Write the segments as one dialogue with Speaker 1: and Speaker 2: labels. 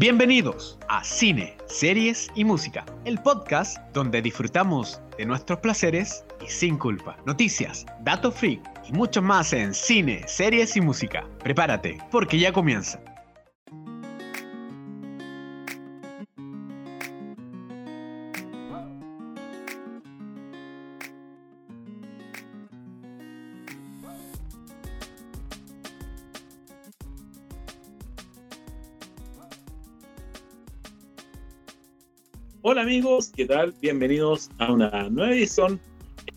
Speaker 1: Bienvenidos a Cine, Series y Música, el podcast donde disfrutamos de nuestros placeres y sin culpa. Noticias, datos freak y mucho más en Cine, Series y Música. Prepárate, porque ya comienza.
Speaker 2: Hola amigos, ¿qué tal? Bienvenidos a una nueva edición,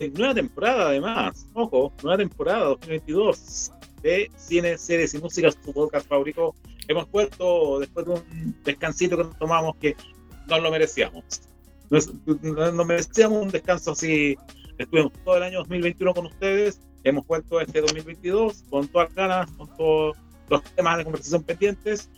Speaker 2: eh, nueva temporada además, ojo, nueva temporada 2022 de Cine, Series y Música, su podcast favorito. Hemos vuelto después de un descansito que nos tomamos que no lo merecíamos. Nos, nos merecíamos un descanso así. Estuvimos todo el año 2021 con ustedes, hemos vuelto este 2022 con todas las ganas, con todos los temas de conversación pendientes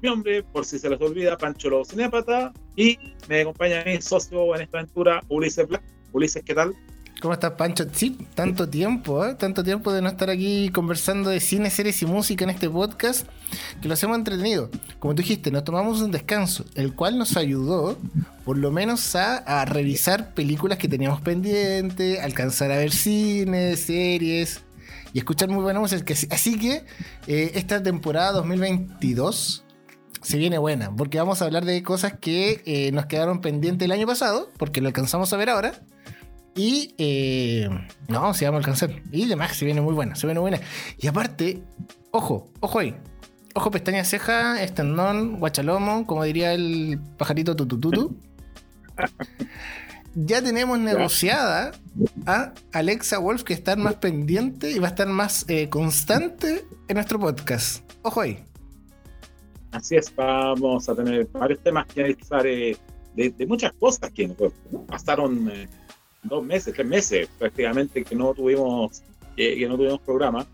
Speaker 2: mi nombre, por si se les olvida, Pancho Lobo Cinépata, y me acompaña mi socio en esta aventura, Ulises Black. Ulises, ¿qué tal?
Speaker 3: ¿Cómo estás, Pancho? Sí, tanto tiempo, ¿eh? Tanto tiempo de no estar aquí conversando de cine, series y música en este podcast, que lo hacemos entretenido. Como tú dijiste, nos tomamos un descanso, el cual nos ayudó, por lo menos, a, revisar películas que teníamos pendientes, alcanzar a ver cine, series y escuchar muy buena música. Así que eh, esta temporada 2022 se viene buena, porque vamos a hablar de cosas que eh, nos quedaron pendientes el año pasado, porque lo alcanzamos a ver ahora. Y eh, no, se vamos a alcanzar. Y demás, se viene muy buena, se viene buena. Y aparte, ojo, ojo ahí. Ojo, pestaña, ceja, estendón, guachalomo, como diría el pajarito tutututu. ya tenemos negociada a Alexa Wolf que está más pendiente y va a estar más eh, constante en nuestro podcast. Ojo ahí.
Speaker 2: Así es, vamos a tener varios temas que analizar eh, de, muchas cosas que pasaron eh, dos meses, tres meses prácticamente que no tuvimos, que no tuvimos programa.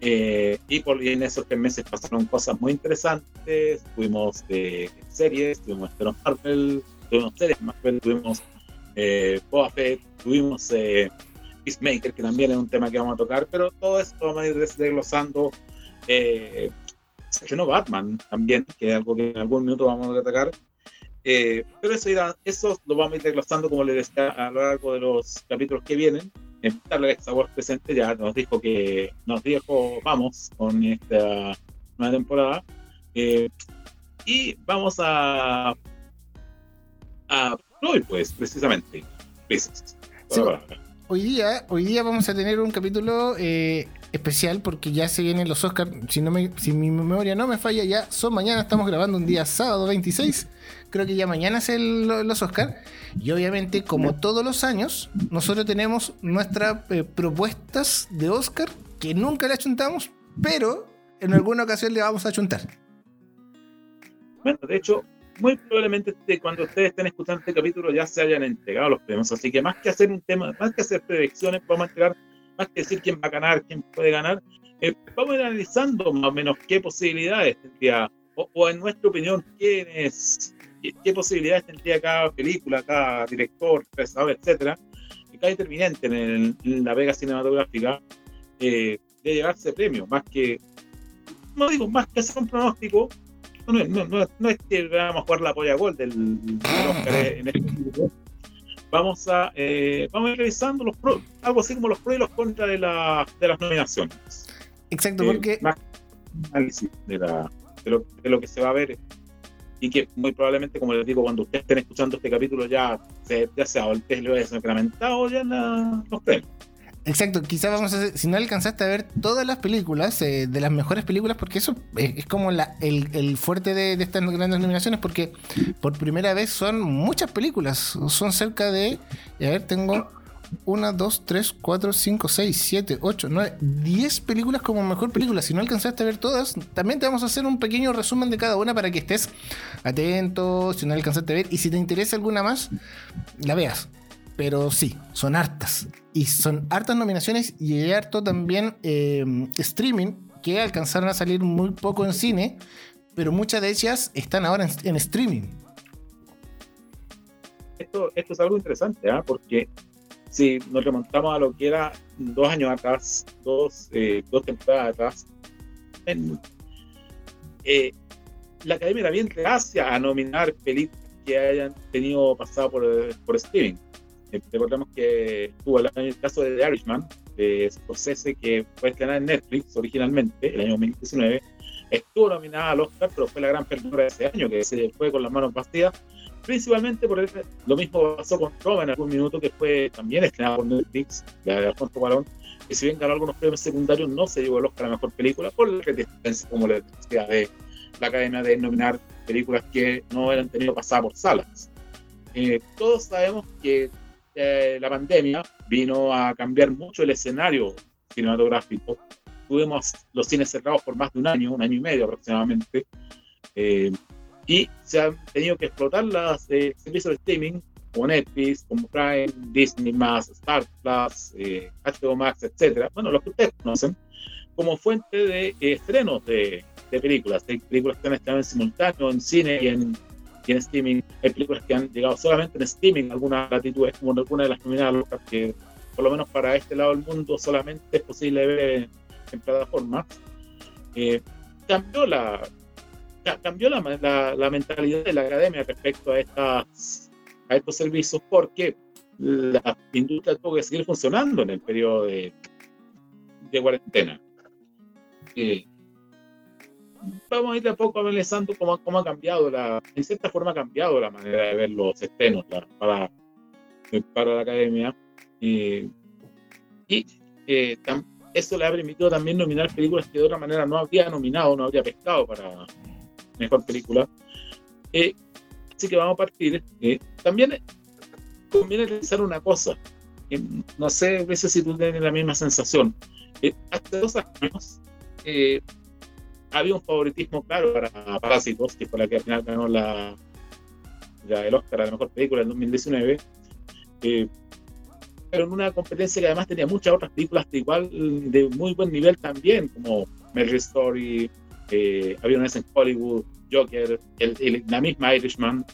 Speaker 2: Eh, y, por, en esos tres meses pasaron cosas muy interesantes. Tuvimos series, tuvimos Marvel, tuvimos series Marvel, tuvimos eh, Boba Fett, tuvimos Peacemaker, que también es un tema que vamos a tocar, pero todo esto vamos a ir desglosando se no Batman también, que es algo que en algún minuto vamos a atacar. Eh, pero eso, irá, eso lo vamos a ir desglosando, como les decía, a lo largo de los capítulos que vienen. En la Wars presente ya nos dijo que nos dijo vamos con esta nueva temporada. Eh, y vamos a a hoy pues precisamente
Speaker 3: hoy día hoy día vamos a tener un capítulo eh, especial porque ya se vienen los Oscars. Si, no me, si mi memoria no me falla, ya son mañana. Estamos grabando un día sábado 26. Creo que ya mañana es el, los Oscars. Y obviamente, como todos los años, nosotros tenemos nuestras eh, propuestas de Oscar que nunca le achuntamos, pero en alguna ocasión le vamos a achuntar.
Speaker 2: Bueno, de hecho, muy probablemente cuando ustedes estén escuchando este capítulo ya se hayan entregado los premios. Así que más que hacer un tema, más que hacer predicciones, vamos a entregar más que decir quién va a ganar, quién puede ganar, eh, vamos analizando más o menos qué posibilidades tendría, o, en nuestra opinión, qué, posibilidades tendría cada película, cada director, pensador, etcétera, cada determinante en, la vega cinematográfica eh, de llevarse premio, más que, no digo, más que hacer un pronóstico, no, no, es que vamos a jugar la polla gol del, Oscar en este vamos a, eh, vamos a ir revisando los pros, algo así como los pros y los contras de, la, de las nominaciones.
Speaker 3: Exacto, eh, porque.
Speaker 2: Más análisis de, la, de, lo, de, lo, que se va a ver y que muy probablemente, como les digo, cuando ustedes estén escuchando este capítulo ya, se, ya lo haya sacramentado ya la, los premios.
Speaker 3: Exacto, quizás vamos a hacer, si no alcanzaste a ver todas las películas, eh, de las mejores películas, porque eso es, como la, el, fuerte de, estas grandes nominaciones, porque por primera vez son muchas películas, son cerca de, a ver, tengo una, dos, tres, cuatro, cinco, seis, siete, ocho, nueve, diez películas como mejor película. Si no alcanzaste a ver todas, también te vamos a hacer un pequeño resumen de cada una para que estés atento, si no alcanzaste a ver, y si te interesa alguna más, la veas pero sí, son hartas. Y son hartas nominaciones y harto también em, streaming que alcanzaron a salir muy poco en cine, pero muchas de ellas están ahora en, streaming.
Speaker 2: Esto, esto es algo interesante, ¿ah? porque si nos remontamos a lo que era dos años atrás, dos, eh, dos temporadas atrás, eh, la academia también gracias a nominar películas que hayan tenido pasado por, por streaming. Eh, recordemos que estuvo el, el caso de The Irishman, de Scorsese, que fue estrenada en Netflix originalmente, el año 2019. Estuvo nominada al Oscar, pero fue la gran perdedora de ese año, que se fue con las manos vacías, principalmente por lo mismo pasó con Roma en algún minuto, que fue también estrenada por Netflix, de Alfonso Cuarón, que si bien ganó algunos premios secundarios, no se llevó el Oscar a la mejor película por la resistencia, como le decía, de la cadena de nominar películas que no eran tenido pasada por salas. Eh, todos sabemos que eh, la pandemia vino a cambiar mucho el escenario cinematográfico. Tuvimos los cines cerrados por más de un año, un año y medio aproximadamente, eh, y se han tenido que explotar los servicios de streaming como Netflix, como Prime, Disney+, Star Plus, HBO Max, etcétera, bueno, los que ustedes conocen, como fuente de estrenos de, de películas. Hay películas que han estado en simultáneo en cine y en, en streaming. Hay películas que han llegado solamente en streaming en algunas latitudes, como en alguna de las nominadas que por lo menos para este lado del mundo solamente es posible ver en, plataformas. Eh, cambió la cambió la, la, la, mentalidad de la academia respecto a estas a estos servicios porque la industria tuvo que seguir funcionando en el periodo de, de cuarentena. Eh, vamos a ir de a poco analizando cómo, cómo ha cambiado, la, en cierta forma ha cambiado la manera de ver los estrenos para, para la academia. y eh, eso le ha permitido también nominar películas que de otra manera no habría nominado, no habría pescado para mejor película. Eh, así que vamos a partir. Eh, también conviene realizar una cosa. no sé a veces si tú tienes la misma sensación. hace dos años había un favoritismo claro para Parásitos, que fue la que al final ganó la, el Oscar a la mejor película en 2019. Eh, pero en una competencia que además tenía muchas otras películas de igual, de muy buen nivel también, como Mary Story, eh, Había una vez en Hollywood, Joker, el, la misma Irishman.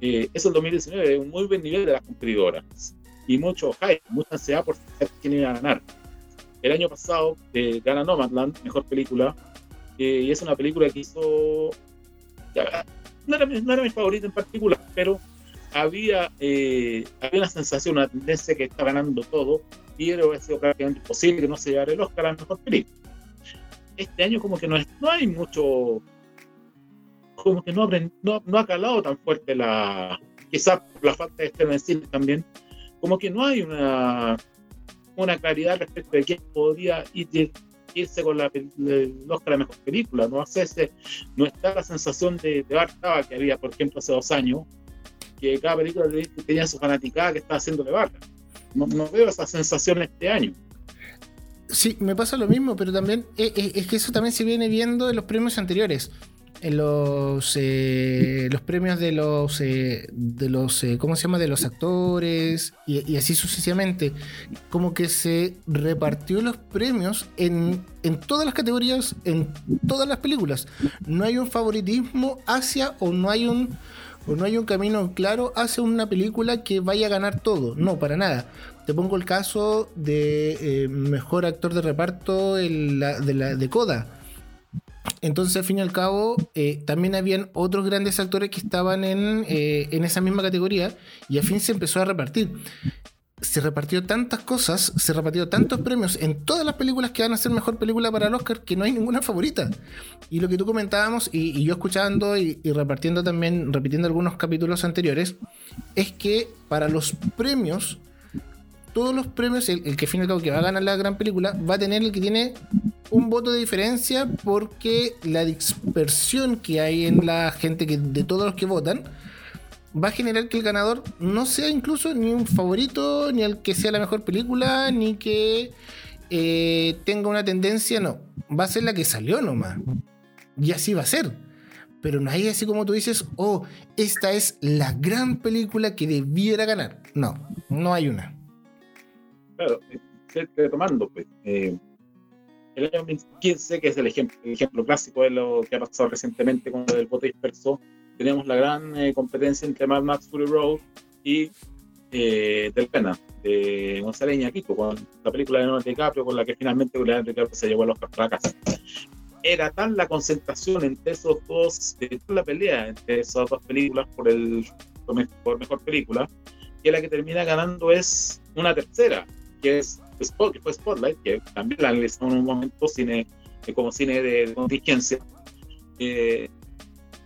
Speaker 2: Eh, eso en 2019, un muy buen nivel de las competidoras. Y mucho hype, mucha ansiedad por saber quién iba a ganar. El año pasado eh, gana Nomadland, mejor película, eh, y es una película que hizo. no, era, no, era, mi favorita en particular, pero había, eh, había una sensación, una tendencia que está ganando todo, y era sido prácticamente imposible que no se llevara el Oscar a la mejor película. Este año, como que no, no hay mucho. Como que no, no, no ha calado tan fuerte la. Quizás por la falta de estreno en cine también, como que no hay una, una claridad respecto de quién podría ir irse con la, el Oscar la mejor película. No, hace no está la sensación de, de que había, por ejemplo, hace dos años, que cada película tenía su fanaticada que estaba haciéndole barra. No, veo esa sensación este año.
Speaker 3: Sí, me pasa lo mismo, pero también eh, eh, es, que eso también se viene viendo en los premios anteriores en los, eh, los premios de los, eh, de los eh, ¿cómo se llama? De los actores y, así sucesivamente. Como que se repartió los premios en, en todas las categorías, en todas las películas. No hay un favoritismo hacia o no hay un o no hay un camino claro hacia una película que vaya a ganar todo. No, para nada. Te pongo el caso de mejor actor de reparto de, la, de Coda entonces, al fin y al cabo, eh, también habían otros grandes actores que estaban en, eh, en esa misma categoría y al fin se empezó a repartir. Se repartió tantas cosas, se repartió tantos premios en todas las películas que van a ser mejor película para el Oscar que no hay ninguna favorita. Y lo que tú comentábamos, y, yo escuchando y, y, repartiendo también, repitiendo algunos capítulos anteriores, es que para los premios todos los premios, el, que fin y al cabo que va a ganar la gran película, va a tener el que tiene un voto de diferencia porque la dispersión que hay en la gente que, de todos los que votan va a generar que el ganador no sea incluso ni un favorito, ni el que sea la mejor película, ni que eh, tenga una tendencia, no. Va a ser la que salió nomás. Y así va a ser. Pero no hay así como tú dices, oh, esta es la gran película que debiera ganar. No, no hay una
Speaker 2: claro, retomando, pues, eh, el año 2015, que es el ejemplo, el ejemplo clásico de lo que ha pasado recientemente con el voto disperso, teníamos la gran eh, competencia entre Mad Max Fury Road y eh, Del Pena, de González Iñárritu, con la película de Leonardo DiCaprio, con la que finalmente Leonardo DiCaprio se llevó a los para casa. era tan la concentración entre esos dos, de la pelea entre esas dos películas por el por mejor película, que la que termina ganando es una tercera, que es Spot, que fue Spotlight, que también la analizamos en un momento cine, eh, como cine de, contingencia, eh,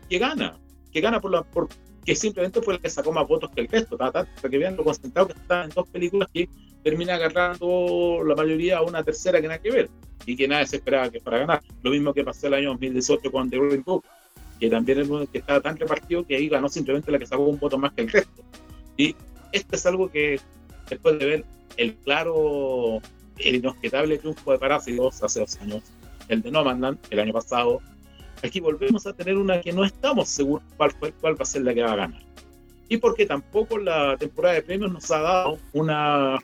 Speaker 2: que gana, que gana por la por, que simplemente fue la que sacó más votos que el resto, para que vean lo concentrado que está en dos películas que termina agarrando la mayoría a una tercera que nada que ver y que nadie se esperaba que para ganar. Lo mismo que pasó el año 2018 con The Green Book, que también es que estaba tan repartido que ahí ganó simplemente la que sacó un voto más que el resto. Y esto es algo que después de ver el claro, el inobjetable triunfo de Parásitos hace dos años, el de Nomadland el año pasado, aquí volvemos a tener una que no estamos seguros cuál, cuál va a ser la que va a ganar. Y porque tampoco la temporada de premios nos ha dado una,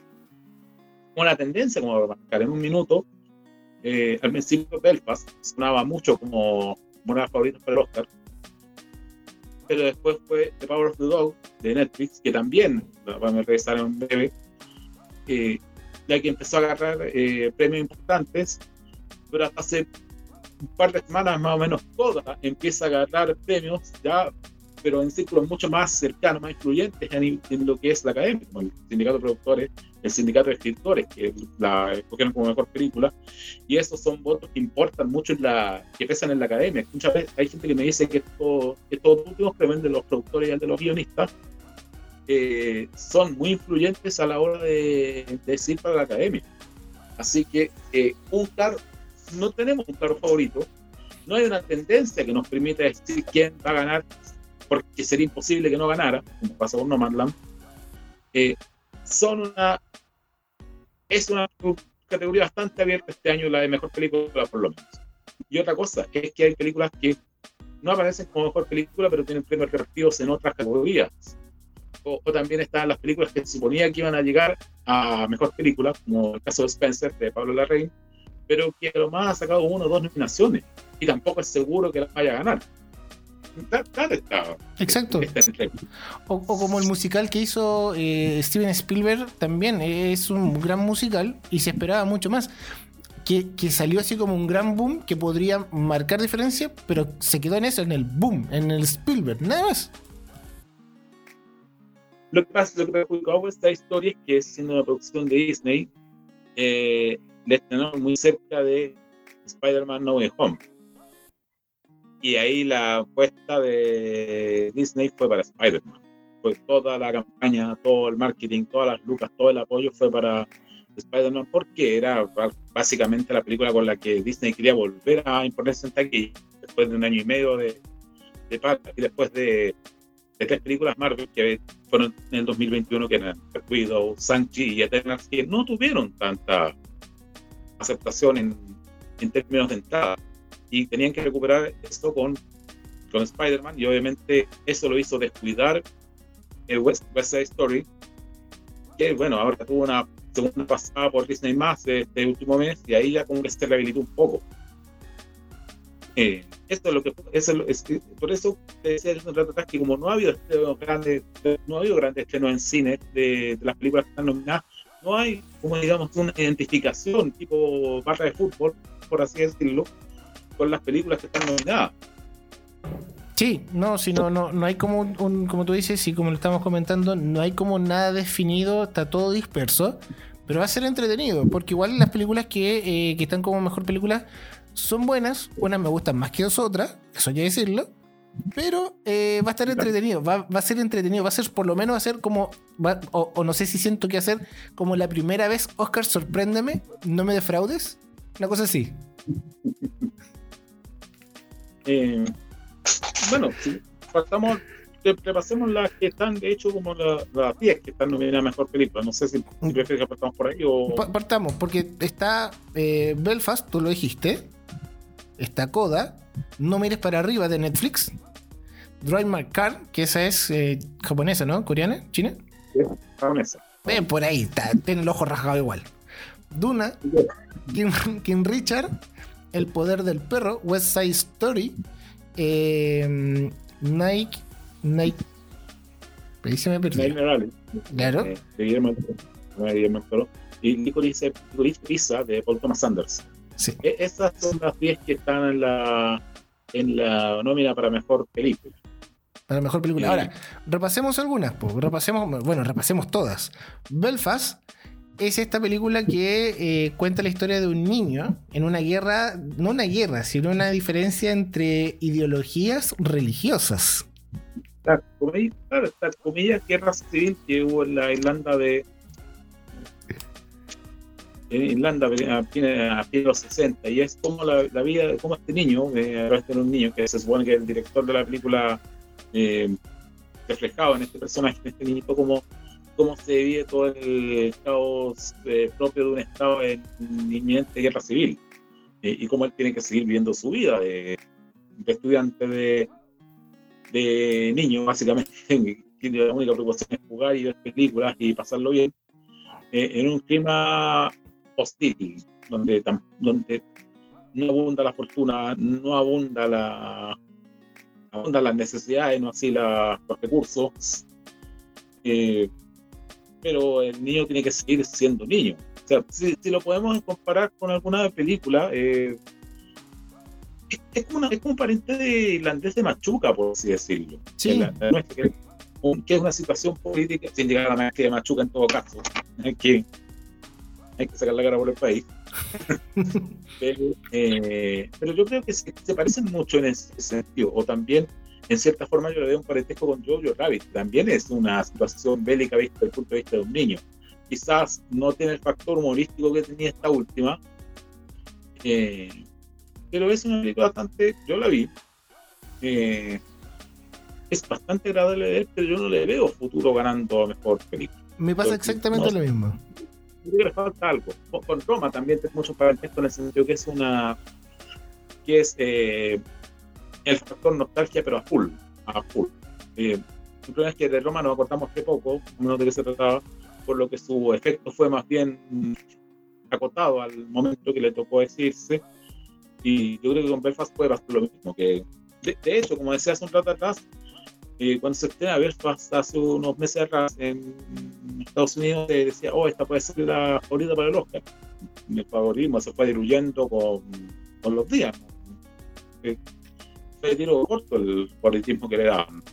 Speaker 2: una tendencia, como marcar en un minuto, eh, al principio Belfast sonaba mucho como una de las favoritas para el Oscar, pero después fue The Power of the Dog de Netflix, que también, vamos a regresar en breve, eh, ya que empezó a agarrar eh, premios importantes, pero hasta hace un par de semanas más o menos toda empieza a agarrar premios ya pero en círculos mucho más cercanos, más influyentes en, lo que es la academia, como el sindicato de productores, el sindicato de escritores, que la escogieron como mejor película, y esos son votos que importan mucho, en la, que pesan en la academia. Muchas veces hay gente que me dice que estos, estos últimos premios de los productores y el de los guionistas son muy influyentes a la hora de, decir para la academia. Así que eh, un claro, no tenemos un claro favorito, no hay una tendencia que nos permita decir quién va a ganar porque sería imposible que no ganara, como pasó con No eh, son una. Es una categoría bastante abierta este año, la de mejor película, por lo menos. Y otra cosa es que hay películas que no aparecen como mejor película, pero tienen premios repartidos en otras categorías. O, también están las películas que se suponía que iban a llegar a mejor película, como el caso de Spencer, de Pablo Larraín, pero que lo más ha sacado uno o dos nominaciones y tampoco es seguro que las vaya a ganar.
Speaker 3: Exacto. O, como el musical que hizo eh, Steven Spielberg también es un gran musical y se esperaba mucho más. Que, salió así como un gran boom que podría marcar diferencia, pero se quedó en eso, en el boom, en el Spielberg, nada más.
Speaker 2: Lo que pasa, lo que perjudicó esta historia es que siendo una producción de Disney, eh, le muy cerca de Spider-Man No Way Home y ahí la apuesta de Disney fue para Spider-Man. Toda la campaña, todo el marketing, todas las lucas, todo el apoyo fue para Spider-Man porque era básicamente la película con la que Disney quería volver a imponerse en taquilla después de un año y medio de, de y después de, tres películas Marvel que fueron en el 2021 que eran Widow, Shang-Chi y Eternals que no tuvieron tanta aceptación en, en términos de entrada y tenían que recuperar esto con, con Spider-Man y obviamente eso lo hizo descuidar el West, Side Story que bueno, ahora tuvo una segunda pasada por Disney más este último mes y ahí ya como que se rehabilitó un poco. Eh, esto es lo que por eso decía el que como no ha habido grandes no ha habido grandes estrenos en cine de, las películas que están nominadas no hay como digamos una identificación tipo barra de fútbol por así decirlo con las películas que están nominadas.
Speaker 3: Sí, no, si no, no, hay como un, como tú dices, y como lo estamos comentando, no hay como nada definido, está todo disperso, pero va a ser entretenido, porque igual las películas que, eh, que están como mejor película son buenas, unas me gustan más que otras, eso ya decirlo, pero eh, va a estar entretenido, va, va, a ser entretenido, va a ser por lo menos va a ser como, o, o, no sé si siento que hacer como la primera vez, Oscar, sorpréndeme, no me defraudes, una cosa así.
Speaker 2: Eh, bueno, si pasamos, repasemos las que están, de hecho, como las 10 que están nominadas a mejor película. No sé si, si prefieres que partamos por ahí o.
Speaker 3: Partamos, porque está eh, Belfast, tú lo dijiste. Está Coda. No mires para arriba de Netflix. Drive My Car, que esa es eh, japonesa, ¿no? ¿Coreana? ¿China?
Speaker 2: Sí, japonesa.
Speaker 3: Ven por ahí, está, tiene el ojo rajado igual. Duna, King Richard, el poder del perro, West Side Story, eh, Nike, Nike. Ahí se me perdió.
Speaker 2: Nike
Speaker 3: Claro.
Speaker 2: Eh, de Guillermo, Y Licorice Pizza de Paul Thomas Sanders.
Speaker 3: Sí.
Speaker 2: E- Esas son las 10 que están en la, en la nómina para mejor película.
Speaker 3: Para mejor película.
Speaker 2: Sí.
Speaker 3: Ahora, repasemos algunas, po. repasemos, bueno, repasemos todas. Belfast es esta película que eh, cuenta la historia de un niño en una guerra, no una guerra, sino una diferencia entre ideologías religiosas.
Speaker 2: Esta comedia, claro, comedia guerra civil que hubo en la Irlanda de. En Irlanda a fines a fines de los 60, y es como la, la vida, como este niño, eh, a través de un niño, que se supone que es el director de la película, eh, reflejado en este personaje, en este niñito, como cómo se vive todo el caos eh, propio de un estado en inminente guerra civil, eh, y cómo él tiene que seguir viviendo su vida de, de estudiante de, de niño, básicamente, que la única preocupación es jugar y ver películas y pasarlo bien, eh, en un clima hostil, donde, donde no abunda la fortuna, no abunda la abundan las necesidades, no así la- los recursos. Eh, pero el niño tiene que seguir siendo niño. O sea, si, si lo podemos comparar con alguna película, eh, es, es como una- es como un pariente de irlandés de Machuca, por así decirlo.
Speaker 3: Sí.
Speaker 2: Que la- la nuestra, que, un- que es una situación política, sin llegar a la maestría de Machuca en todo caso, hay que, hay que sacar la cara por el país. pero, eh, pero yo creo que se, se parecen mucho en ese sentido, o también en cierta forma yo le veo un parentesco con Jojo Rabbit, también es una situación bélica vista desde el punto de vista de un niño. Quizás no tiene el factor humorístico que tenía esta última, eh, pero es una película bastante, yo la vi, eh, es bastante agradable de ver, pero yo no le veo futuro ganando a mejor película.
Speaker 3: Me pasa exactamente
Speaker 2: no-
Speaker 3: lo mismo.
Speaker 2: Le falta algo. Con, Roma también tiene mucho parentesco en el sentido que es una. que es eh, el factor nostalgia, pero a full. A full. Eh, el problema es que de Roma nos acordamos que poco, menos de qué se trataba, por lo que su efecto fue más bien mm, acotado al momento que le tocó decirse. Y yo creo que con Belfast puede pasar lo mismo. que De, de hecho, como decía hace un rato atrás, eh, cuando se estrena Belfast hace unos meses atrás en Estados Unidos, se decía, oh, esta puede ser la favorita para el Oscar. El favorismo se fue diluyendo con, con los días. Eh, tiro corto el favoritismo que le daban.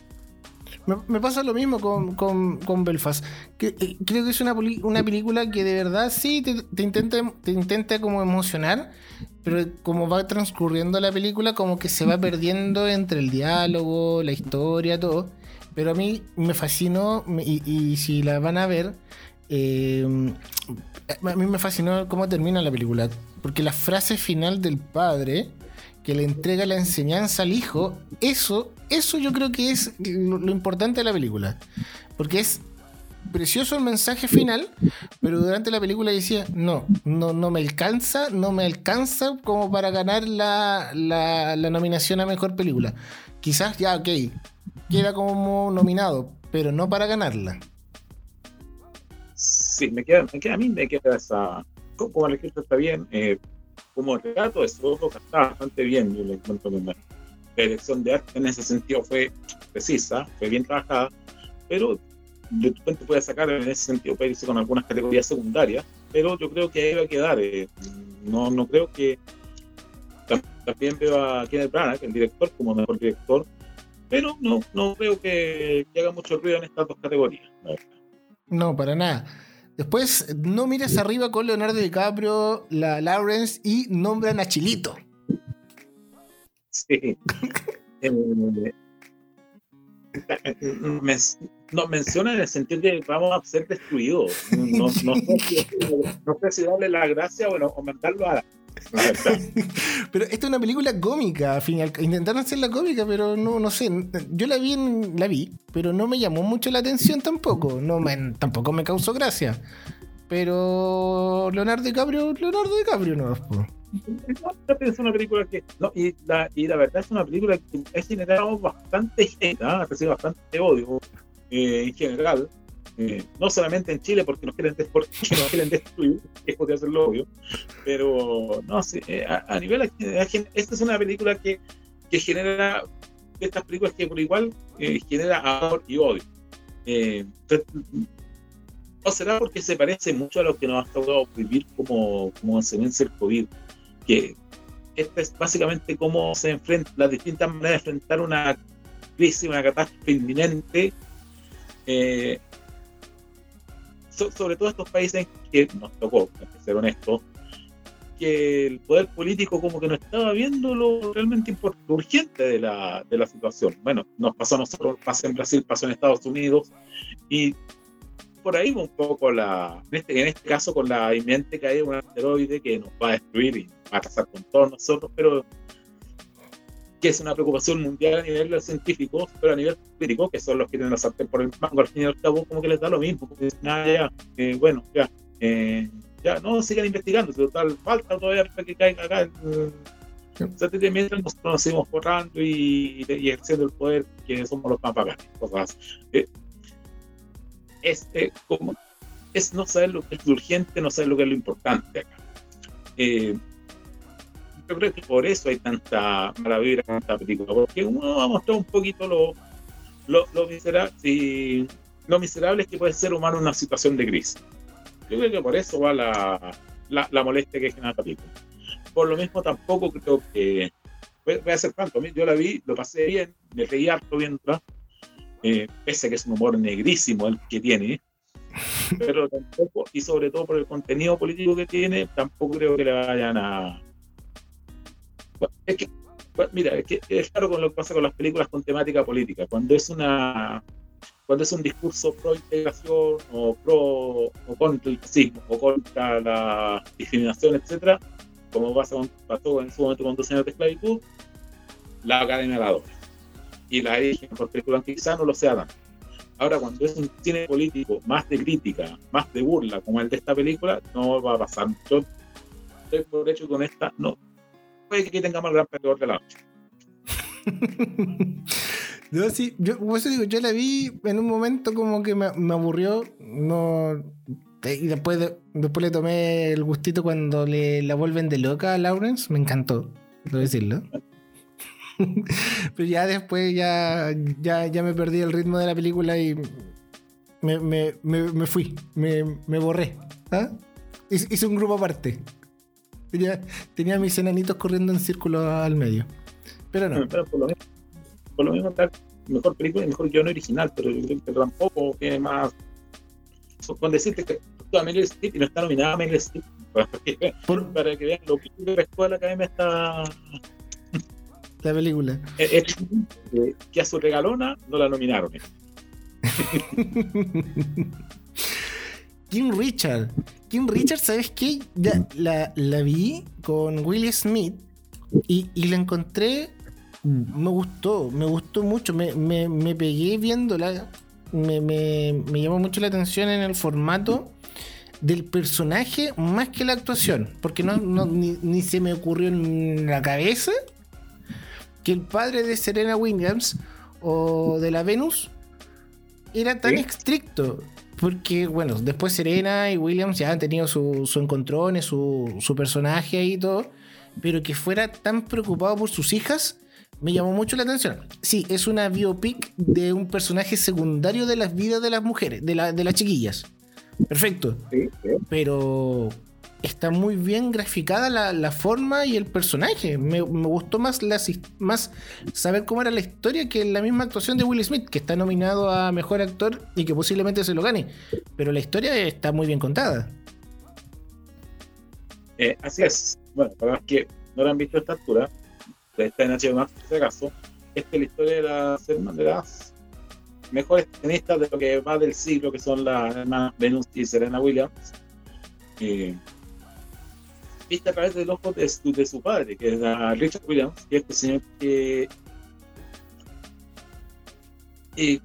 Speaker 3: Me, pasa lo mismo con, con- con Belfast. Eh, creo que es una, una película que de verdad sí te, te intenta, te intenta como emocionar, pero como va transcurriendo la película, como que se va perdiendo entre el diálogo, la historia, todo. Pero a mí me fascinó, y, si la van a ver, eh, a mí me fascinó cómo termina la película. Porque la frase final del padre que le entrega la enseñanza al hijo, eso, eso yo creo que es lo, lo importante de la película. Porque es precioso el mensaje final, pero durante la película decía, no, no, no me alcanza, no me alcanza como para ganar la, la, la nominación a mejor película. Quizás ya, ok, queda como nominado, pero no para ganarla.
Speaker 2: Sí, me queda, me queda, a mí me queda esa. Como el está bien, eh, como el relato de su está bastante bien. Yo le encuentro que la elección de arte en ese sentido fue precisa, fue bien trabajada, pero de cuento puede sacar en ese sentido, irse con algunas categorías secundarias, pero yo creo que ahí va a quedar. eh, no, no creo que. tam- También veo a Kenneth Branagh, el director, como mejor director, pero no, no creo que, que haga mucho ruido en estas dos categorías. la verdad.
Speaker 3: No, para nada. Después, no mires arriba con Leonardo DiCaprio, la Lawrence y nombran a Chilito.
Speaker 2: Sí. Eh, men- no, menciona en el sentido de que vamos a ser destruidos. No, no, sé, si, no sé si darle la gracia bueno, o mandarlo a.
Speaker 3: Pero esta es una película cómica, al fin y al- Intentaron hacerla cómica, pero no, no sé. Yo la vi, en- la vi, pero no me llamó mucho la atención tampoco. No tampoco me causó gracia. Pero Leonardo DiCaprio, Leonardo DiCaprio. No,
Speaker 2: Es una película que. No, y, la, y la verdad es una película que ha generado bastante hate, ¿ah? ha recibido bastante odio eh, en general. Eh, no solamente en Chile porque nos quieren, porque nos quieren destruir, que podría hacerlo obvio, pero no sé, eh, a, a nivel. Esta es una película que, que genera. de Estas películas que por igual eh, genera amor y odio. Eh, entonces, o será porque se parece mucho a lo que nos ha tocado vivir como, como enseñanza el COVID que esta es básicamente cómo se enfrenta, las distintas maneras de enfrentar una crisis, una catástrofe inminente, eh, sobre todo estos países que nos tocó, que ser honesto, que el poder político como que no estaba viendo lo realmente importante, urgente de la, de la situación. Bueno, nos pasó a nosotros, pasó en Brasil, pasó en Estados Unidos, y por ahí un poco la, en este, en este caso con la inminente caída de un asteroide que nos va a destruir y va a pasar con todos nosotros, pero que es una preocupación mundial a nivel científicos, pero a nivel político, que son los que tienen la sartén por el mango, al fin y al cabo, como que les da lo mismo, porque nada, ya, eh, bueno, ya, eh, ya, no, sigan investigando, total, falta todavía para que caiga acá el, mientras nos, nos seguimos borrando y, y, ejerciendo el poder que somos los más bacanes, cosas eh, es, como, es no saber lo que es urgente, no saber lo que es lo importante acá. Eh, yo creo que por eso hay tanta maravilla en esta película, porque uno va a mostrar un poquito lo, lo, lo, miserable, lo miserable que puede ser humano en una situación de crisis. Yo creo que por eso va la, la, molestia que genera esta película. Por lo mismo, tampoco creo que. Voy, a ser franco, yo la vi, lo pasé bien, me reí harto viéndola, eh, pese a que es un humor negrísimo el que tiene, pero tampoco, y sobre todo por el contenido político que tiene, tampoco creo que le vayan a. Es que, mira, es que es claro con lo que pasa con las películas con temática política. Cuando es una. Cuando es un discurso pro integración o pro o contra el racismo o contra la discriminación, etcétera, como pasó, pasó en su momento con dos años de esclavitud, la academia la adora y la edición por película quizá no lo sea tanto. Ahora, cuando es un cine político más de crítica, más de burla, como el de esta película, no va a pasar. Yo estoy por hecho con esta, no. Puede que tengamos el gran perdedor de la noche.
Speaker 3: no, sí, yo, digo, yo la vi en un momento como que me, me aburrió, no. Y después, después le tomé el gustito cuando le la vuelven de loca a Lawrence, me encantó, debo decirlo. Pero ya después ya, ya, ya me perdí el ritmo de la película y me, me, me, fui, me, borré. ¿ah? Hice un grupo aparte. Tenía, tenía mis enanitos corriendo en círculo al medio. Pero no.
Speaker 2: Pero por lo mismo, por lo mismo mejor película y mejor guion original, pero yo creo que tampoco tiene más. Con decirte que a Meryl Streep y no está nominada a Meryl Streep. Para que, para que vean lo que la escuela academia está
Speaker 3: la película.
Speaker 2: Que a su regalona no la nominaron.
Speaker 3: King Richard. King Richard, ¿sabes qué? la, vi con Will Smith y, la encontré. Me gustó, me gustó mucho. Me, pegué viéndola. Me, me, llamó mucho la atención en el formato del personaje más que la actuación. Porque no, ni, ni, se me ocurrió en la cabeza que el padre de Serena Williams o de la Venus era tan estricto. Porque, bueno, después Serena y Williams ya han tenido su, su encontrones, su, su personaje ahí y todo. Pero que fuera tan preocupado por sus hijas me llamó mucho la atención. Sí, es una biopic de un personaje secundario de las vidas de las mujeres, de, la, de las chiquillas. Perfecto. Pero está muy bien graficada la, forma y el personaje. Me, gustó más, más saber cómo era la historia que la misma actuación de Will Smith, que está nominado a Mejor Actor y que posiblemente se lo gane. Pero la historia está muy bien contada.
Speaker 2: Eh, así es. Bueno, para los que no lo han visto a esta altura, está en HBO si acaso, esta es la historia de las, de las mejores tenistas de lo que va del siglo, que son las hermanas Venus y Serena Williams. Eh, vista a través del ojo de su, de su padre, que es Richard Williams, que es este señor que y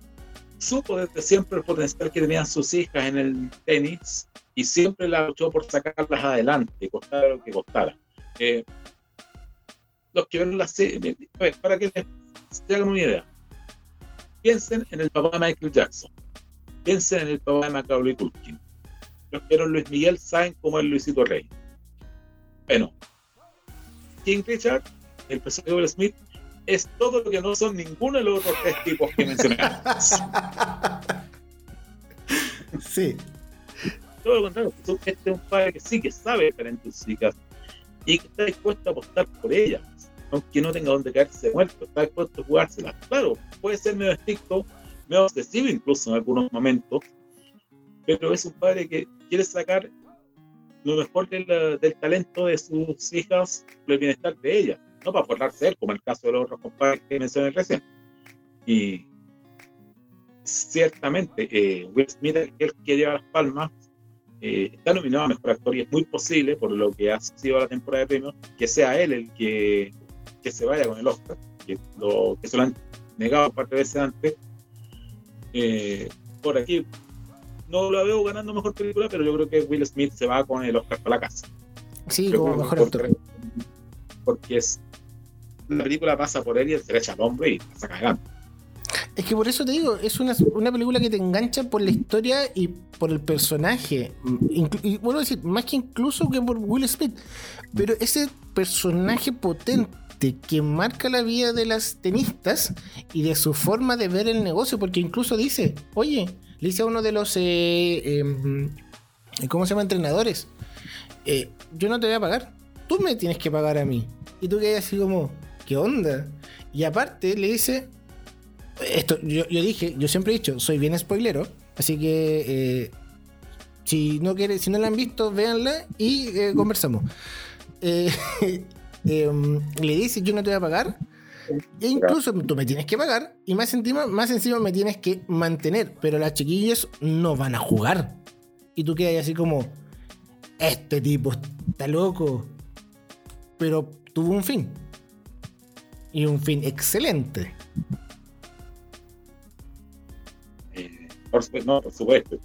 Speaker 2: supo desde siempre el potencial que tenían sus hijas en el tenis y siempre la luchó por sacarlas adelante, costara lo que costara. Eh, los que ven la serie, para que se hagan una idea, piensen en el papá de Michael Jackson, piensen en el papá de Macaulay Culkin. Los que vieron Luis Miguel saben cómo es Luisito Rey. Bueno, King Richard, el personaje de Will Smith, es todo lo que no son ninguno de los otros tres tipos que mencionamos.
Speaker 3: Sí.
Speaker 2: Todo lo contrario, este es un padre que sí que sabe diferentes chicas. y que está dispuesto a apostar por ella, aunque no tenga donde caerse muerto, está dispuesto a jugársela. Claro, puede ser medio estricto, medio obsesivo incluso en algunos momentos, pero es un padre que quiere sacar lo mejor del, del talento de sus hijas, el bienestar de ellas, no para forrarse él, como el caso de los otros compadres que mencioné recién. Y ciertamente, eh, Will Smith, el que lleva las palmas, eh, está nominado a mejor actor y es muy posible, por lo que ha sido la temporada de premios, que sea él el que, que se vaya con el Oscar, que, lo, que se lo han negado un par de veces antes. Eh, por aquí no lo veo ganando mejor película, pero yo creo que Will Smith se va con el Oscar para la casa.
Speaker 3: Sí, como mejor actor.
Speaker 2: Porque es, la película pasa por él y él se le echa al hombre y la saca adelante.
Speaker 3: Es que por eso te digo, es una, una, película que te engancha por la historia y por el personaje. y a decir, más que incluso que por Will Smith. Pero ese personaje potente que marca la vida de las tenistas y de su forma de ver el negocio, porque incluso dice, oye, le dice a uno de los, eh, em, ¿cómo se llama? Entrenadores, eh, yo no te voy a pagar, tú me tienes que pagar a mí. Y tú quedas así como, ¿qué onda? Y aparte le dice, esto, yo, dije, yo siempre he dicho, soy bien spoilero, así que eh, si no quiere, si no la han visto, véanla y conversamos. Em, le dice, yo no te voy a pagar e incluso tú me tienes que pagar y más encima, más encima me tienes que mantener. Pero las chiquillas no van a jugar. Y tú quedas así como, este tipo está loco. Pero tuvo un fin. Y un fin excelente.
Speaker 2: Eh, por supuesto, no, por supuesto.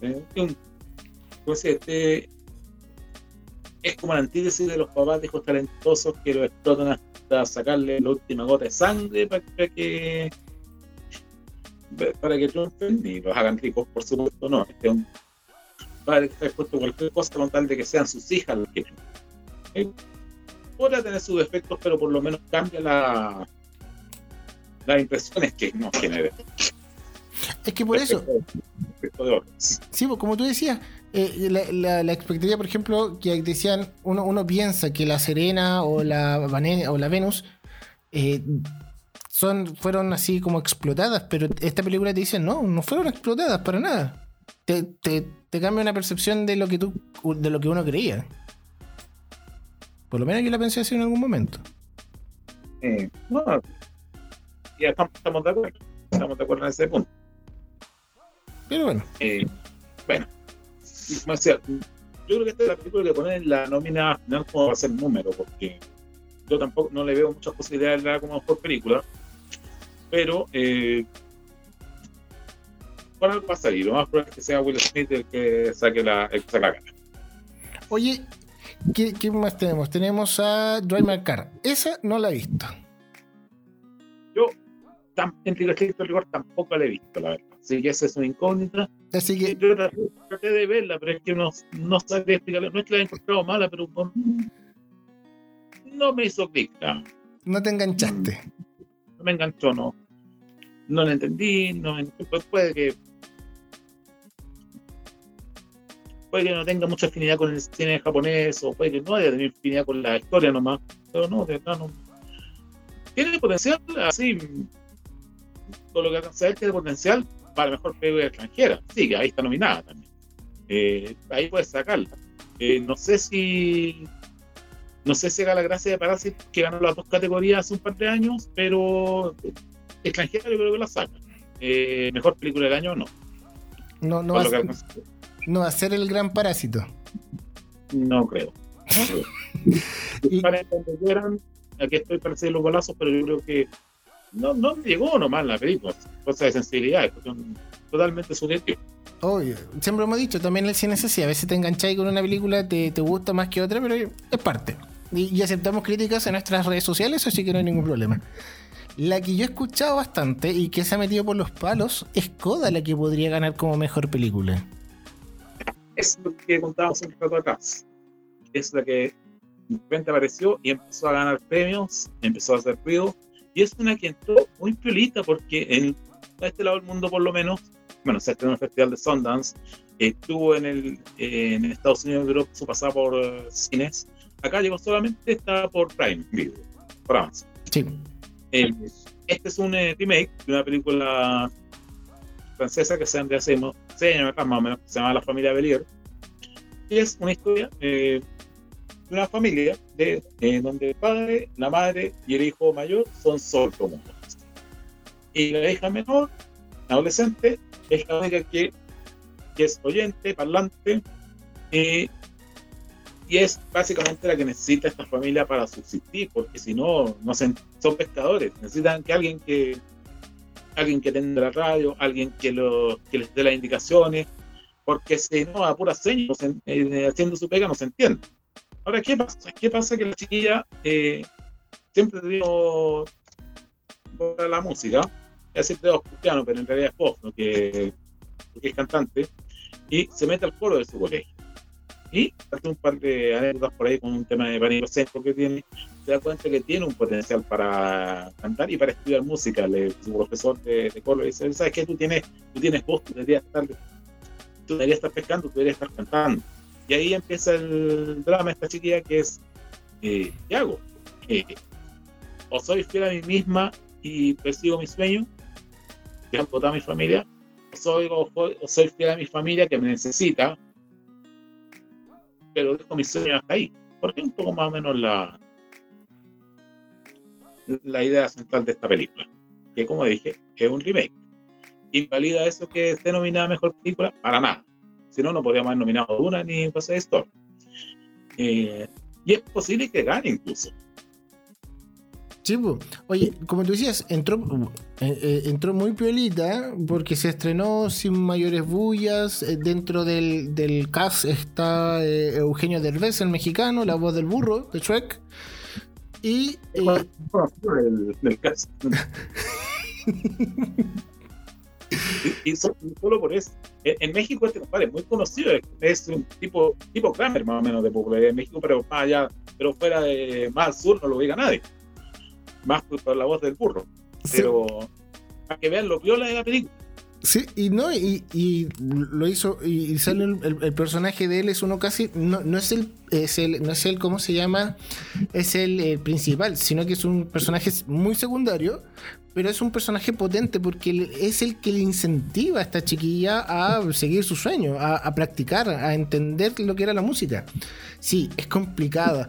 Speaker 2: Pues este, es como la antítesis de los papás de hijos talentosos que lo explotan hasta sacarle la última gota de sangre para que para que triunfen y los hagan ricos, por supuesto, no. Este que está expuesto a cualquier cosa con tal de que sean sus hijas las que ¿Okay? Podrá tener sus defectos, pero por lo menos cambia la las impresiones que nos genera.
Speaker 3: Es que por eso. Sí, pues, como tú decías, eh, la, la, expectativa, por ejemplo, que decían, uno, uno piensa que la Serena o la, o la Venus eh, son, fueron así como explotadas, pero esta película te dice, no, no fueron explotadas para nada. Te, te, te cambia una percepción de lo que tú, de lo que uno creía. Por lo menos yo la pensé así en algún momento.
Speaker 2: Eh, no, ya estamos, de acuerdo. Estamos de acuerdo en ese punto.
Speaker 3: Pero bueno.
Speaker 2: bueno, yo creo que esta es la película que ponen en la nómina final como va a ser número, porque yo tampoco no le veo muchas posibilidades de la como mejor película, pero eh, para va a salir, lo más probable es que sea Will Smith el que saque la, el que la gana.
Speaker 3: Oye, ¿qué, ¿qué, más tenemos? Tenemos a Drive My Car. Esa no la he visto.
Speaker 2: Yo, en rigor, tampoco la he visto, la verdad. Así que esa es una incógnita.
Speaker 3: Así que.
Speaker 2: Yo traté de verla, pero es que no, no sabía explicarla. No es que la haya encontrado mala, pero no me hizo clic.
Speaker 3: No te enganchaste.
Speaker 2: No me enganchó, no. No la entendí, no pues puede que. Puede que no tenga mucha afinidad con el cine japonés, o puede que no haya tenido afinidad con la historia nomás, pero no, de verdad no. Tiene potencial, así, todo lo que alcanza tiene potencial, para mejor película extranjera. Sí, ahí está nominada también. Eh, ahí puedes sacarla. Eh, no sé si no sé si haga la gracia de Parasite que ganó las dos categorías hace un par de años, pero extranjera yo creo que la saca. Eh, mejor película del año no.
Speaker 3: No, no, va a, no va a ser el gran parásito.
Speaker 2: No creo. y... Para aquí estoy para hacer los golazos, pero yo creo que no, no llegó nomás la película, cosa de sensibilidad, es totalmente subjetivo.
Speaker 3: Obvio, siempre hemos dicho, también el cine es así, a veces te engancháis con una película, te, te gusta más que otra, pero es parte. Y, aceptamos críticas en nuestras redes sociales, así que no hay ningún problema. La que yo he escuchado bastante y que se ha metido por los palos es Coda la que podría ganar como mejor película.
Speaker 2: Es lo que contábamos un rato atrás. Es la que de repente apareció y empezó a ganar premios, empezó a hacer ruido y es una que entró muy piolita porque en este lado del mundo por lo menos, bueno, se estrenó en el Festival de Sundance, estuvo en, el, en Estados Unidos su pasada por uh, cines, acá llegó solamente, está por Prime Video, por Amazon.
Speaker 3: Sí.
Speaker 2: Eh, este es un eh, remake de una película francesa que se llama hace seis años más o menos, se llama La familia Belier. Y es una historia eh, una familia de, donde el padre, la madre y el hijo mayor son sordos Y la hija menor, adolescente, es la única que, que es oyente, parlante, y es básicamente la que necesita esta familia para subsistir, porque si no, no son pescadores, necesitan que alguien que alguien que tenga la radio, alguien que, lo, que les dé las indicaciones, porque si no, a pura señas, eh, haciendo su pega, no se entiende. Ahora, ¿qué pasa? ¿Qué pasa que la chiquilla eh, siempre dio por la música? Ella siempre dio piano, pero en realidad es voz, ¿no? que, que es cantante, y se mete al coro de su colegio y hace un par de anécdotas por ahí con un tema de pánico escénico que tiene, se da cuenta que tiene un potencial para cantar y para estudiar música. Le, su profesor de, de coro le dice, ¿sabes qué? Tú tienes, tú tienes voz, tú deberías estar, tú deberías estar pescando, tú deberías estar cantando. Y ahí empieza el drama esta chiquilla que es, eh, ¿qué hago? O soy fiel a mí misma y persigo mi sueño, que han votado a mi familia, o soy, o soy fiel a mi familia que me necesita, pero dejo mis sueños hasta ahí. Porque es un poco más o menos la, la idea central de esta película. Que como dije, es un remake. ¿Invalida eso que esté nominada mejor película? Para nada. Si no, no podríamos haber nominado una ni José de Storm. Eh, y es posible que gane incluso.
Speaker 3: Oye, como tú decías, entró, eh, eh, entró muy piolita porque se estrenó sin mayores bullas. Eh, dentro del, del cast está Eugenio Derbez, el mexicano, la voz del burro de Shrek. Y.
Speaker 2: del, cast. y, solo por eso. En, México este compadre es muy conocido, es un tipo, tipo Kramer más o menos de popularidad en México, pero más allá, pero fuera de más al sur no lo diga nadie más por la voz del burro. Pero para que vean lo viola de la película.
Speaker 3: Sí, y no, y, lo hizo, y, sale el, personaje de él es uno casi, no, no es el, es el, no es el, ¿cómo se llama? Es el, principal, sino que es un personaje muy secundario, pero es un personaje potente porque es el que le incentiva a esta chiquilla a seguir su sueño, a, practicar, a entender lo que era la música. Sí, es complicada.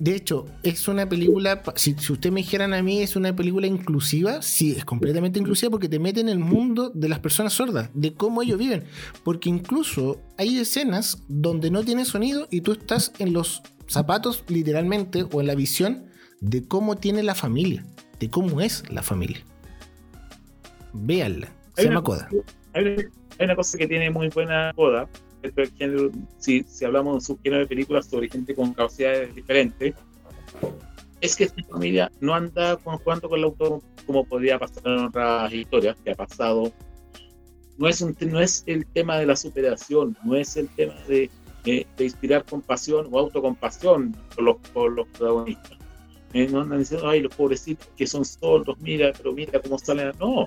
Speaker 3: De hecho, es una película, si, si ustedes me dijeran a mí, es una película inclusiva, sí, es completamente inclusiva porque te mete en el mundo de las personas sordas, de cómo ellos viven. Porque incluso hay escenas donde no tiene sonido y tú estás en los zapatos literalmente o en la visión de cómo tiene la familia de cómo es la familia. Véanla, se llama Coda.
Speaker 2: Hay una, cosa que tiene muy buena Coda, si, si hablamos de su género de películas sobre gente con capacidades diferentes, es que esta familia no anda jugando con el auto como podría pasar en otras historias que ha pasado. No es, un, no es el tema de la superación, no es el tema de, de, inspirar compasión o autocompasión por los, por los protagonistas eh, no andan diciendo, ay, los pobrecitos que son sordos, mira, pero mira cómo salen. No,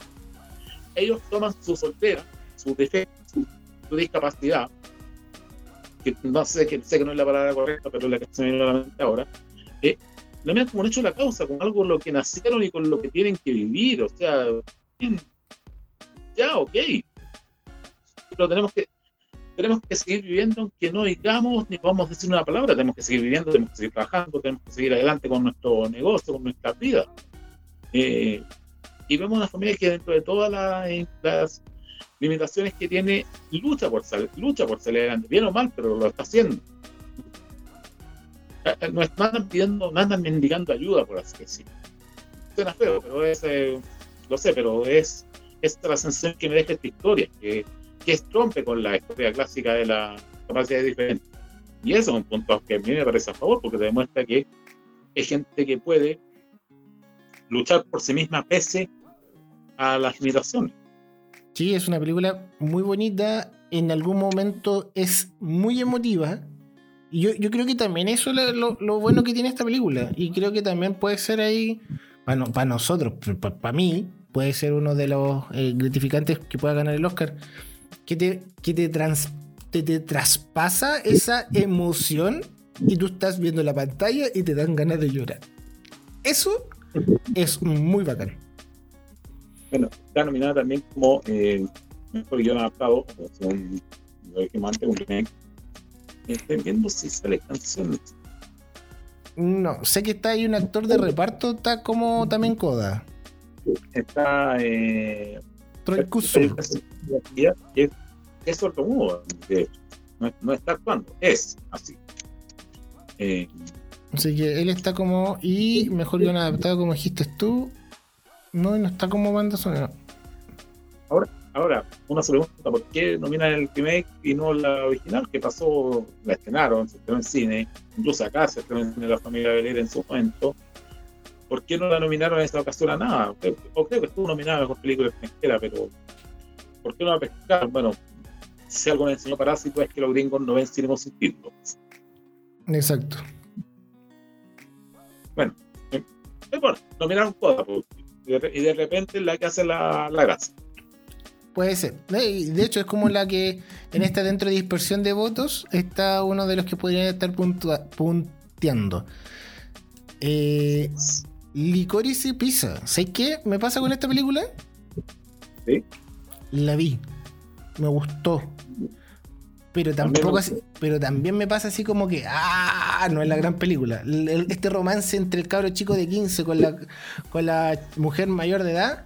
Speaker 2: ellos toman su soltera, su defecto, su, discapacidad, que no sé que, sé que no es la palabra correcta, pero la que se me viene a la mente ahora, eh, lo miran como un hecho de la causa, con algo con lo que nacieron y con lo que tienen que vivir. O sea, ya, ok. Pero tenemos que, tenemos que seguir viviendo aunque no digamos ni podamos decir una palabra, tenemos que seguir viviendo, tenemos que seguir trabajando, tenemos que seguir adelante con nuestro negocio, con nuestra vida. Eh, y vemos una familia que dentro de todas las, limitaciones que tiene, lucha por, salir, lucha por salir adelante, bien o mal, pero lo está haciendo. Eh, eh, no andan pidiendo, no andan mendigando ayuda, por así decirlo. Suena feo, pero es, lo sé, pero es, es la sensación que me deja esta historia, que que rompe con la historia clásica de la capacidad diferente. Y eso es un punto que a mí me parece a favor, porque demuestra que es gente que puede luchar por sí misma pese a las limitaciones.
Speaker 3: Sí, es una película muy bonita, en algún momento es muy emotiva. Y yo, yo creo que también eso es lo, bueno que tiene esta película. Y creo que también puede ser ahí, para, para nosotros, para, mí, puede ser uno de los eh, gratificantes que pueda ganar el Oscar que te, que te, trans, te, traspasa esa emoción y tú estás viendo la pantalla y te dan ganas de llorar. Eso es muy bacán.
Speaker 2: Bueno, está nominada también como eh, mejor guion adaptado, según lo dijimos antes, un remake. Estoy viendo si sale canciones.
Speaker 3: No, sé que está ahí un actor de reparto, está como también Coda.
Speaker 2: Está eh,
Speaker 3: Troy
Speaker 2: Es, es sordomudo, de hecho. No, no está actuando, es así. Eh,
Speaker 3: Así que él está como. Y mejor guion adaptado, como dijiste tú. No, no está como banda sonora.
Speaker 2: Ahora, uno se pregunta por qué nominan el remake y no la original, que pasó, la estrenaron, se estrenó en cine, incluso acá se estrenó en cine la familia Belera en su momento. ¿Por qué no la nominaron en esta ocasión a nada? O creo que estuvo nominada a mejor película extranjera, pero ¿por qué no la pescaron? Bueno, si algo me enseñó Parásito es que los gringos no ven cine sin título.
Speaker 3: Exacto.
Speaker 2: Bueno, eh, bueno, nominaron todas, pues, y de, y de repente la que hace la, la gracia.
Speaker 3: Puede ser. Eh, De hecho, es como la que en esta dentro de dispersión de votos está uno de los que podrían estar punteando. Eh, Licorice Pizza. ¿Sabes qué me pasa con esta película?
Speaker 2: ¿Sí?
Speaker 3: La vi. Me gustó. Pero
Speaker 2: También me
Speaker 3: tampoco así- pero también me pasa así como que ah, no es la gran película. El- el- este romance entre el cabro chico de 15 con la con la mujer mayor de edad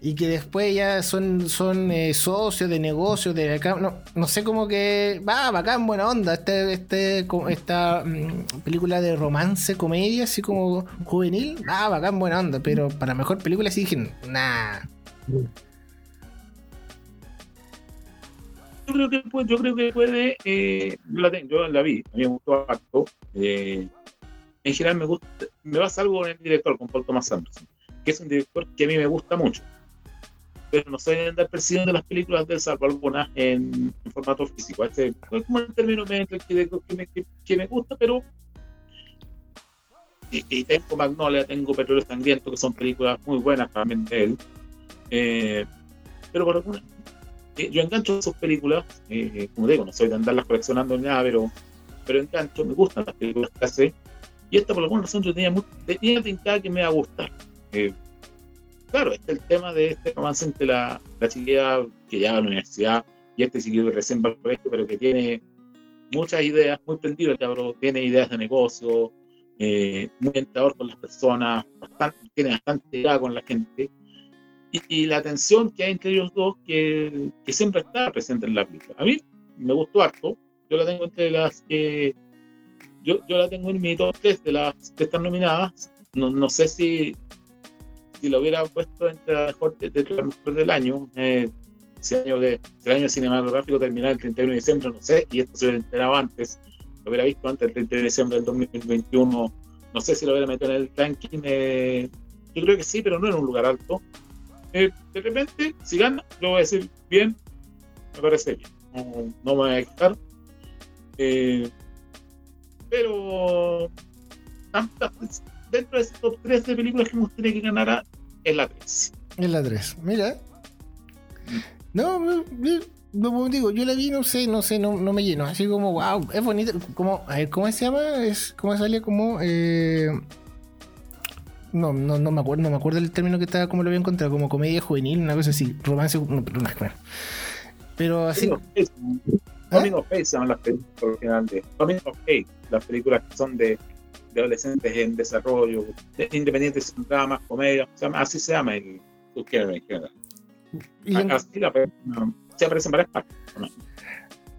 Speaker 3: y que después ya son, son eh, socios de negocios de acá, no, no sé cómo que va bacán buena onda este, este esta mm, película de romance comedia así como juvenil ah bacán buena onda pero para mejor película sí dije nah
Speaker 2: Yo creo que puede, yo creo que puede eh, la yo la vi, a mí me gustó harto. eh, en general me gusta, me pasa algo con el director, con Paul Thomas Anderson, que es un director que a mí me gusta mucho. Pero no soy de andar persiguiendo las películas de él, salvo algunas en, en formato físico. Este es como el término medio que, que me, que, que me gusta, pero. Y, y tengo Magnolia, tengo Petróleo Sangriento, que son películas muy buenas también de él. Eh, pero por alguna, eh, yo engancho sus películas, eh, como digo, no soy de andarlas coleccionando ni nada, pero, pero engancho, me gustan las películas que hace. Y esta por alguna razón yo tenía, muy, tenía pintada que me iba a gustar. Eh, claro, este es el tema de este romance entre la, la chiquilla que ya va a la universidad y este chiquillo que recién va al colegio, pero que tiene muchas ideas, muy prendido el tiene ideas de negocio, eh, muy tentador con las personas, tiene bastante idea con la gente. Y, y la tensión que hay entre ellos dos, que, que siempre está presente en la película. A mí me gustó harto, yo la tengo entre las que. Yo, yo la tengo en mi top 3 de las que están nominadas. No, no sé si, si lo hubiera puesto entre la mejor, de, la mejor del año. Eh, si el año, de, el año cinematográfico terminara el 31 de diciembre, no sé, y esto se hubiera enterado antes, lo hubiera visto antes del 31 de diciembre del 2021. No sé si lo hubiera metido en el ranking. eh, yo creo que sí, pero no en un lugar alto. Eh, de repente, si gana, yo voy a decir bien, me parece bien. No, no me voy a quejar. Eh, pero dentro de ese top 3 de películas que me gustaría que ganara, es la 3.
Speaker 3: es la 3 mira no no, digo yo la vi no sé no sé no, no me lleno así como wow es bonito como cómo se llama es cómo sale como eh, no, no, no me acuerdo, no me acuerdo el término que estaba como lo había encontrado, como comedia juvenil, una cosa así, romance, no, pero, no, bueno. pero así,
Speaker 2: Coming of Age se llaman las películas originales. Coming of Age, las películas que son de, de adolescentes en desarrollo, de- independientes, son dramas, comedias, así se llama el
Speaker 3: y en-
Speaker 2: Así la se aparece en varias partes.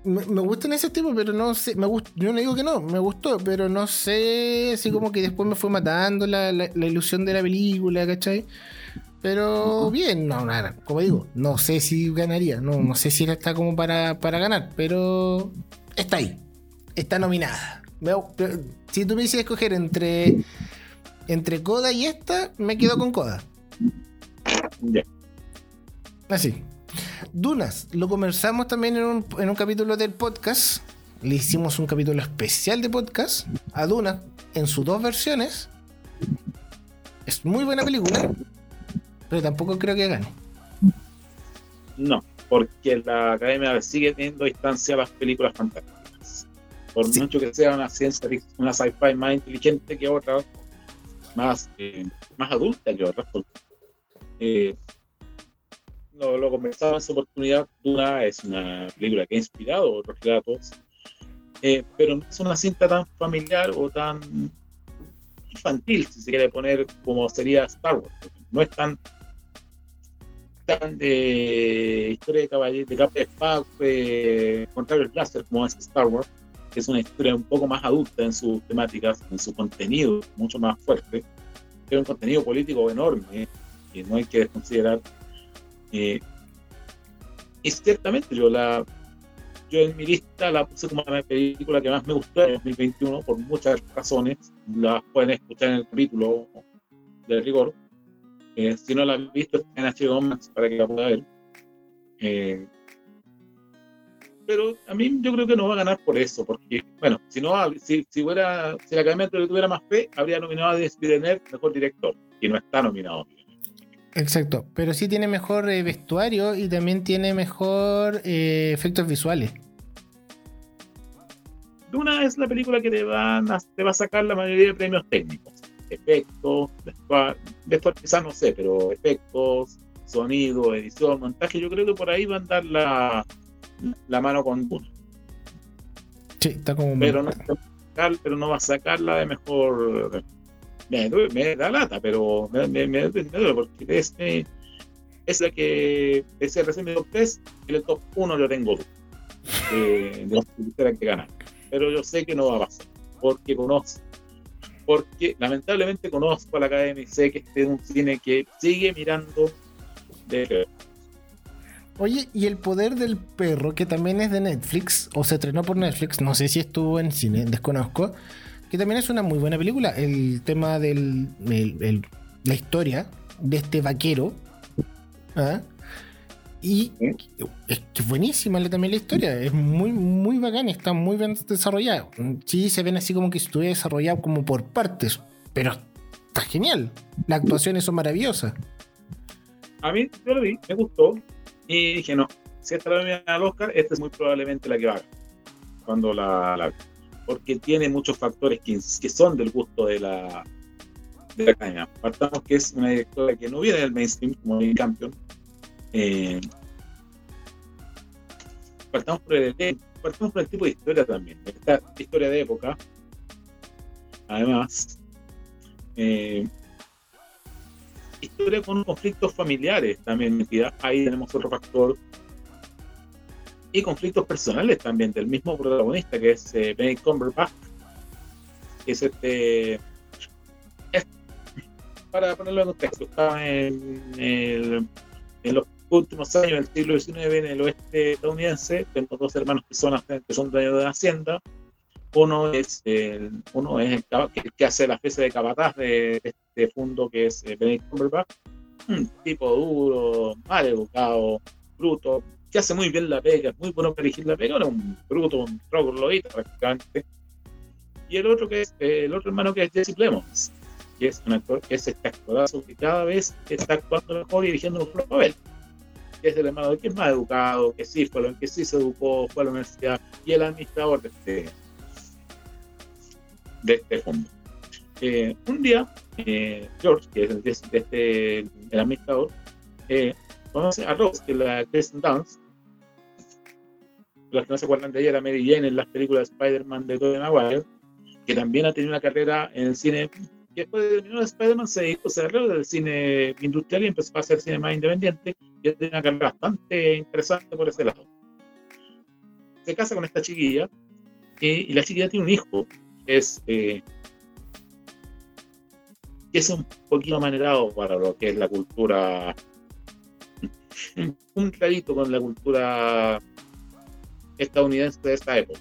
Speaker 2: ¿No?
Speaker 3: me, me gustan ese tipo, pero no sé, me gust, yo no digo que no, me gustó, pero no sé, así como que después me fue matando la, la, la ilusión de la película, ¿cachai? Pero bien, no, nada, como digo, no sé si ganaría, no, no sé si era está como para, para ganar, pero está ahí, está nominada. Si tú me dices escoger entre, entre Coda y esta, me quedo con Coda.
Speaker 2: Ya.
Speaker 3: Así. Dunas, lo conversamos también en un, en un capítulo del podcast. Le hicimos un capítulo especial de podcast a Dunas en sus dos versiones. Es muy buena película, pero tampoco creo que gane.
Speaker 2: No, porque la academia sigue teniendo distancia a las películas fantásticas. Por mucho que sea una ciencia, una sci-fi más inteligente que otra, más, eh, más adulta que otras. Eh, lo, lo conversaba en su oportunidad, Duna es una película que ha inspirado otros relatos, eh, pero no es una cinta tan familiar o tan infantil, si se quiere poner como sería Star Wars. No es tan tan de historia de caballero, de capa de espada, eh, contrario al blaster como es Star Wars, que es una historia un poco más adulta en sus temáticas, en su contenido, mucho más fuerte, pero un contenido político enorme, que no hay que desconsiderar. Eh, ciertamente yo la yo en mi lista la puse como la película que más me gustó en 2021 por muchas razones. Las pueden escuchar en el capítulo de rigor. Eh, si no la han visto, en HBO Max para que la pueda ver. Eh, pero a mí yo creo que no va a ganar por eso, porque, bueno, si no, si, si, fuera, si la Academia tuviera más fe, habría nominado a Denis mejor director, y no está nominado.
Speaker 3: Exacto, pero sí tiene mejor eh, vestuario y también tiene mejor eh, efectos visuales.
Speaker 2: Duna es la película que te, van a, te va a sacar la mayoría de premios técnicos. Efectos, vestuario, quizás no sé, pero efectos, sonido, edición, montaje, yo creo que por ahí va a andar la, la mano con Duna.
Speaker 3: Sí, está como...
Speaker 2: Pero no, pero no va a sacarla de mejor me, da lata, pero me, me, duele porque es, es la que decía recién mi top 3, y el top 1 lo tengo eh, de los que que ganar. Pero yo sé que no va a pasar, porque conozco, porque lamentablemente conozco a la academia y sé que este es un cine que sigue mirando de
Speaker 3: Oye, y el poder del perro, que también es de Netflix, o se estrenó por Netflix, no sé si estuvo en cine, desconozco que también es una muy buena película. El tema de la historia de este vaquero. ¿ah? Y es que buenísima también la historia. Es muy, muy bacán, está muy bien desarrollado. Sí, se ven así como que estuviera desarrollado como por partes, pero está genial. Las actuaciones son maravillosas.
Speaker 2: A mí, yo lo vi, me gustó. Y dije, no, si esta la al Oscar, esta es muy probablemente la que va cuando la, la porque tiene muchos factores que, son del gusto de la, de la. Partamos que es una directora que no viene del mainstream como el campeón. Eh, partamos, por el, partamos por el tipo de historia también. Esta historia de época. Además, eh, historia con conflictos familiares también Ahí tenemos otro factor y conflictos personales también del mismo protagonista que es eh, Benedict Cumberbatch es este para ponerlo en contexto estaba en, en los últimos años del siglo XIX en el oeste estadounidense tengo dos hermanos que son, que son dueños de la hacienda. Uno es el, uno es el que, hace la especie de capataz de, este fondo que es eh, Benedict Cumberbatch. Un tipo duro mal educado bruto que hace muy bien la pega, muy bueno para elegir la pega, era un bruto, un troglodita prácticamente. Y el otro que es, el otro hermano que es Jesse Plemons, que es un actor, que es este actorazo que cada vez está actuando mejor y dirigiendo mejor papel. Que es el hermano que es más educado, que sí fue lo que sí se educó, fue a la universidad, y el administrador de este, de este fondo. Eh, un día, eh, George, que es el, de este, el administrador, eh, conoce a Rose, que es la Kristen Dance. Los que no se acuerdan de ella era Mary Jane en las películas de Spider-Man de Tobey Maguire, que también ha tenido una carrera en el cine. Que después de terminar Spider-Man se dedicó, se del cine industrial y empezó a hacer cine más independiente. Y tenido una carrera bastante interesante por ese lado. Se casa con esta chiquilla y, la chiquilla tiene un hijo. Es. Eh, que es un poquito amanerado para lo que es la cultura un clarito con la cultura estadounidense de esta época.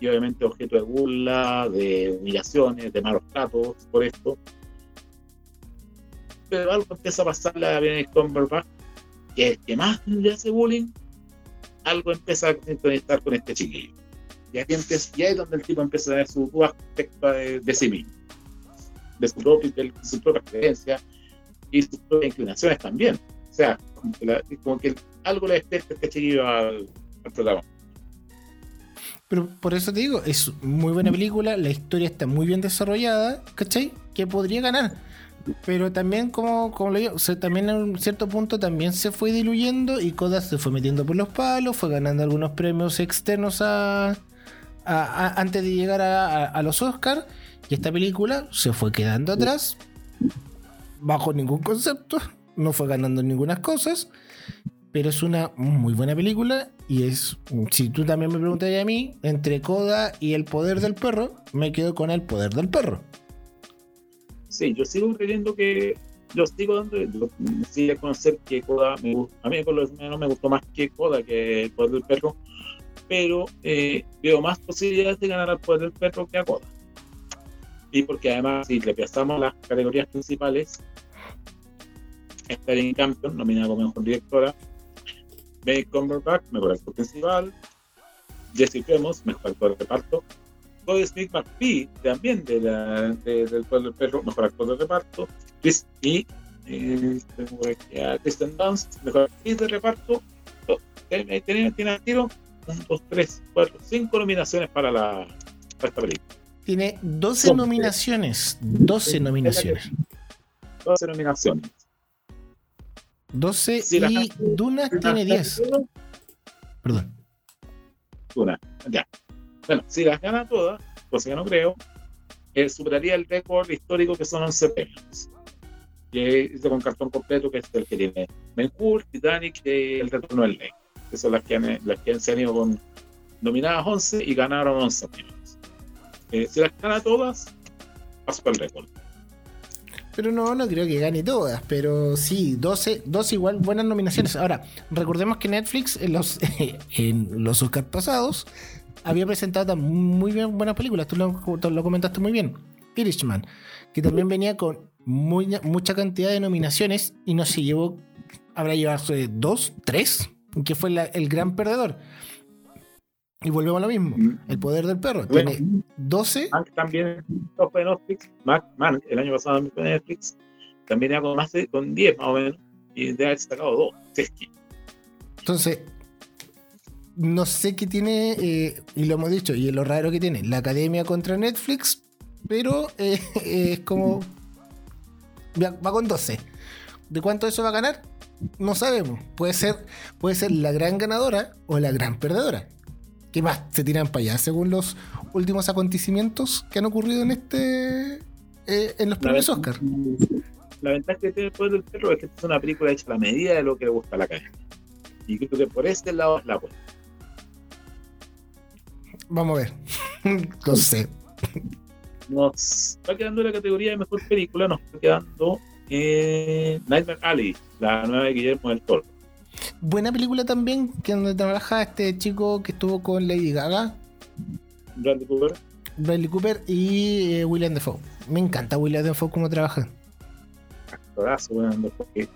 Speaker 2: Y obviamente objeto de burla, de humillaciones, de malos tratos por esto. Pero algo empieza a pasarle a Benedict Cumberbatch, que es que más le hace bullying, algo empieza a conectar con este chiquillo. Y aquí empieza, y ahí es donde el tipo empieza a ver su aspecto de, de sí mismo, de su, propia, de su propia creencia y sus propias inclinaciones también sea, como que, algo le despierta al, al protagonista.
Speaker 3: Pero por eso te digo, es muy buena película, la historia está muy bien desarrollada, ¿cachai? Que podría ganar. Pero también, como, como lo digo, o sea, también en un cierto punto también se fue diluyendo y Koda se fue metiendo por los palos, fue ganando algunos premios externos a, a- a- antes de llegar a, a- a los Oscars. Y esta película se fue quedando atrás, bajo ningún concepto, no fue ganando ninguna cosas. Pero es una muy buena película y es, si tú también me preguntas a mí, entre Coda y el poder del perro, me quedo con el poder del perro.
Speaker 2: Sí, yo sigo creyendo que. Yo sigo dando. Yo, sí, de conocer que Koda. Me, a mí, por lo menos, me gustó más que Koda, que el poder del perro. Pero eh, veo más posibilidades de ganar al poder del perro que a Koda. Y porque además, si le pasamos las categorías principales, en Campion, nominada como mejor directora. Benedict Cumberbatch, mejor actor principal. Jesse Plemons, mejor actor de reparto. Cody Smith McPhee, también de la, de- del pueblo del perro, mejor actor de reparto. Chris, y eh, aquí a Kristen Dunst, mejor actriz de reparto. Tiene, tiene, tiro 1, 2, 3, 4, 5 nominaciones para, la, para esta película.
Speaker 3: Tiene 12
Speaker 2: Son-
Speaker 3: nominaciones. 12 nominaciones.
Speaker 2: 12 nominaciones.
Speaker 3: 12
Speaker 2: Sí,
Speaker 3: y Dunas tiene 10. Perdón.
Speaker 2: Una, ya. Bueno, si las gana todas, cosa que no creo, eh, superaría el récord histórico que son 11 premios. Que es con cartón completo, que es el que tiene Ben Hur, Titanic y El Retorno del Rey. Que son las que, han, las que se han ido con nominadas 11 y ganaron 11 premios. Eh, si las gana todas, paso el récord.
Speaker 3: Pero no, no creo que gane todas. Pero sí, 12, 12 igual buenas nominaciones. Ahora, recordemos que Netflix en los, en los Oscars pasados había presentado muy bien buenas películas. Tú lo, comentaste muy bien. Irishman, que también venía con muy, mucha cantidad de nominaciones y no se llevó, habrá llevado dos, tres, que fue la- el gran perdedor. Y volvemos a lo mismo. El poder del perro.
Speaker 2: Bueno,
Speaker 3: Tiene 12
Speaker 2: Mank también fue de Netflix. Mank, el año pasado también fue Netflix. También era con más de con 10 más o menos. Y de haber sacado dos. Si es que-
Speaker 3: Entonces, no sé qué tiene, eh, y lo hemos dicho, y es lo raro que tiene, la academia contra Netflix, pero eh, es como. Va va con 12. ¿De cuánto eso va a ganar? No sabemos. Puede ser, puede ser la gran ganadora o la gran perdedora. ¿Qué más se tiran para allá? Según los últimos acontecimientos que han ocurrido en este. eh, en los premios Oscar.
Speaker 2: La ventaja que tiene el poder del perro es que esta es una película hecha a la medida de lo que le gusta a la academia. Y creo que por este lado es la buena.
Speaker 3: Vamos a ver. no sé.
Speaker 2: Nos va quedando la categoría de mejor película, nos está quedando eh, Nightmare Alley, la nueva de Guillermo del Toro.
Speaker 3: Buena película también, que donde trabaja este chico que estuvo con Lady Gaga,
Speaker 2: Bradley Cooper.
Speaker 3: Bradley Cooper y eh, William Defoe. Me encanta William Defoe cómo trabaja.
Speaker 2: actorazo, weón, porque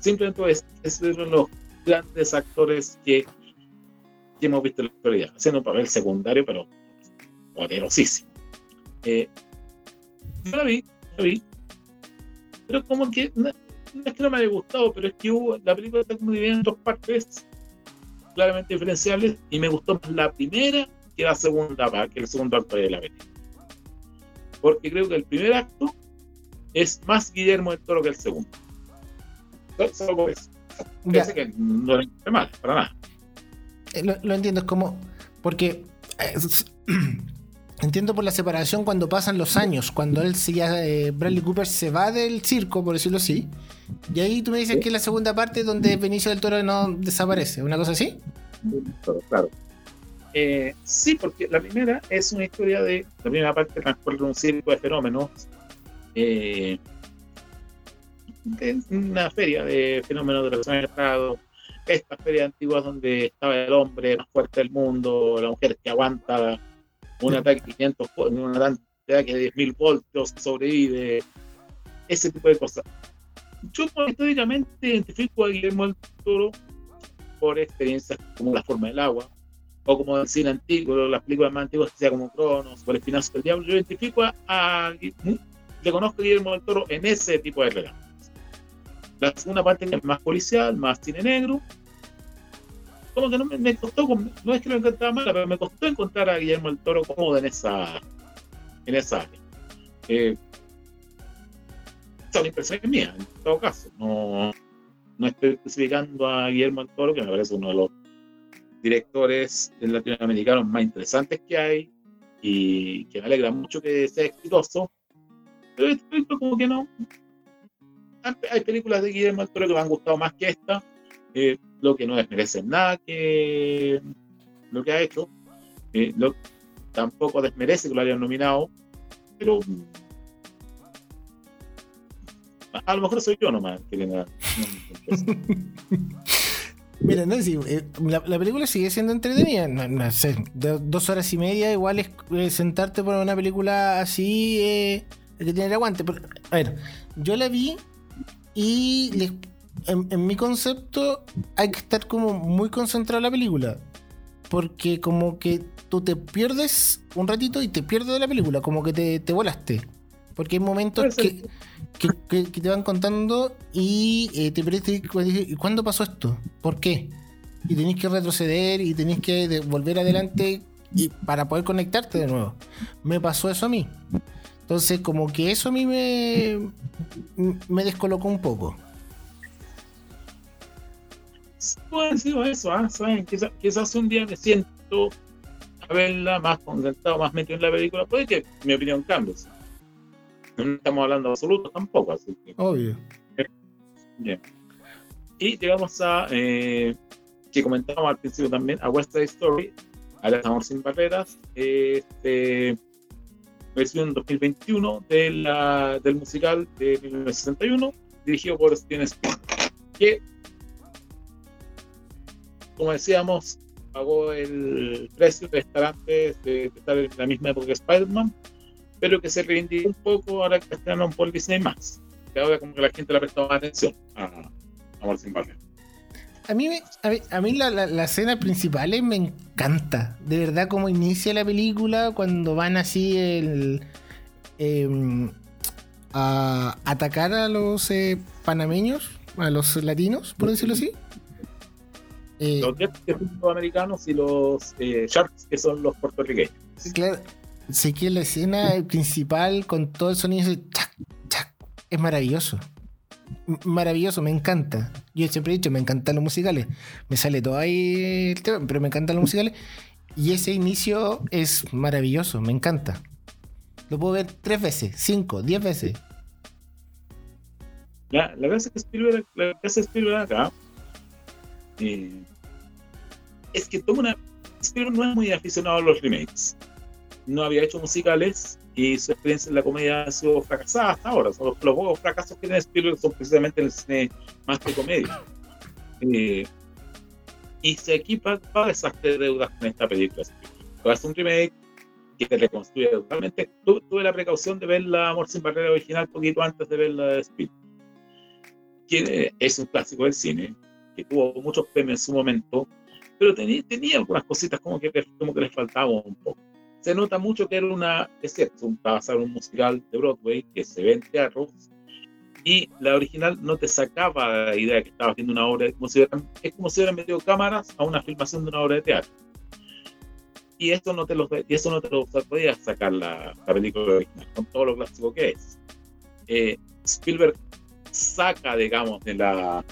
Speaker 2: simplemente es, es uno de los grandes actores que, que hemos visto en la actualidad, haciendo un papel secundario, pero poderosísimo. Eh, yo la vi, la vi, pero como que no, es que no me haya gustado, pero es que hubo, la película está como dividida en dos partes claramente diferenciables y me gustó más la primera que la segunda, que el segundo acto de la película porque creo que el primer acto es más Guillermo del Toro que el segundo. Solo- eso.
Speaker 3: Ya,
Speaker 2: Parece que no le encontré mal, para nada.
Speaker 3: eh, lo, lo entiendo, es como. Porque. eh, entiendo por la separación cuando pasan los años, cuando él se ya, eh, Bradley Cooper se va del circo, por decirlo así. Y ahí tú me dices que es la segunda parte donde Benicio del Toro no desaparece, ¿una cosa así?
Speaker 2: Claro. Eh, sí, porque la primera es una historia de. La primera parte transcurre un circo de fenómenos. eh, de una feria de fenómenos de los años Prado. Estas ferias antiguas donde estaba el hombre más fuerte del mundo, la mujer que aguanta un ataque de 500, vo- un ataque de 10.000 voltios, sobrevive. Ese tipo de cosas. Yo históricamente identifico a Guillermo del Toro por experiencias como La forma del agua, o como el cine antiguo, las películas más antiguas, sea como Cronos, o El espinazo del diablo. Yo identifico a, a- le conozco a Guillermo del Toro en ese tipo de relatos. La segunda parte es más policial, más cine negro, como que no me, costó, no es que lo encontraba mala, pero me costó encontrar a Guillermo el Toro cómodo en esa, en esa área. Eh, son impresiones mías, en todo caso. No, no estoy especificando a Guillermo el Toro, que me parece uno de los directores latinoamericanos más interesantes que hay y que me alegra mucho que sea exitoso. Pero esto como que no. Hay películas de Guillermo del Toro que me han gustado más que esta, eh, lo que no desmerece nada que lo que ha hecho. Eh, tampoco desmerece que lo hayan nominado, pero a lo mejor soy yo nomás que
Speaker 3: Mira, no, sí, eh, la, película sigue siendo entretenida. No, sé, dos horas y media, igual es eh, sentarte por una película así eh, que tiene el aguante. a ver, yo la vi y en, mi concepto hay que estar como muy concentrado en la película. Porque como que tú te pierdes un ratito y te pierdes de la película, como que te, te volaste. Porque hay momentos que, que, te van contando y eh, te parece ¿cuándo pasó esto? ¿Por qué? Y tenés que retroceder y tenés que volver adelante y para poder conectarte de nuevo. Me pasó eso a mí. Entonces, como que eso a mí me, me descolocó un poco.
Speaker 2: Puede ser eso, ¿ah? Quizás, quizás un día me siento a verla más concentrado, más metido en la película. Puede que mi opinión cambie no estamos hablando absoluto tampoco, así que.
Speaker 3: Obvio.
Speaker 2: Bien. Y llegamos a, eh, que comentábamos al principio también, a West Side Story, Alias Amor Sin Barreras, este, versión en 2021 de la, del musical de 1961, dirigido por Steven Spielberg, que, como decíamos, pagó el precio de estar antes de, estar en la misma época que Spider-Man, pero que se reivindicó un poco ahora que estrenaron por Disney más. Que ahora como que la gente le ha prestado más atención a Amor sin Barreras.
Speaker 3: A mí, a mí, la, la, escena principal me encanta. De verdad, como inicia la película cuando van así el, em, a atacar a los eh, panameños, a los latinos, por decirlo así.
Speaker 2: Eh, los Jets que son los americanos y los eh, Sharks que son los puertorriqueños.
Speaker 3: Claro, sé que la escena principal con todo el sonido es maravilloso. maravilloso, me encanta. Yo siempre he dicho, me encantan los musicales. Me sale todo ahí el tema, pero me encantan los musicales. Y ese inicio es maravilloso, me encanta. Lo puedo ver tres veces, cinco, diez veces.
Speaker 2: La, la es que Spielberg, la hace Spielberg acá eh, es que toma una. Spielberg no es muy aficionado a los remakes no había hecho musicales y su experiencia en la comedia ha sido fracasada hasta ahora. Los, los pocos fracasos que tiene Spielberg son precisamente en el cine más que comedia. Eh, y se equipa para deshacer deudas con esta película. Hace un remake que te reconstruye totalmente. tuve la precaución de ver la Amor sin Barrera original poquito antes de ver la de Spielberg. Que es un clásico del cine, que tuvo muchos premios en su momento, pero tenía, tenía algunas cositas como que, como que les faltaba un poco se nota mucho que era una, es cierto, a ser un musical de Broadway que se ve en teatros y la original no te sacaba la idea de que estabas viendo una obra, como si es como si hubieran metido cámaras a una filmación de una obra de teatro. Y eso no te lo, y eso no te lo podía sacar la, la, película original, con todo lo clásico que es. Eh, Spielberg saca, digamos, de la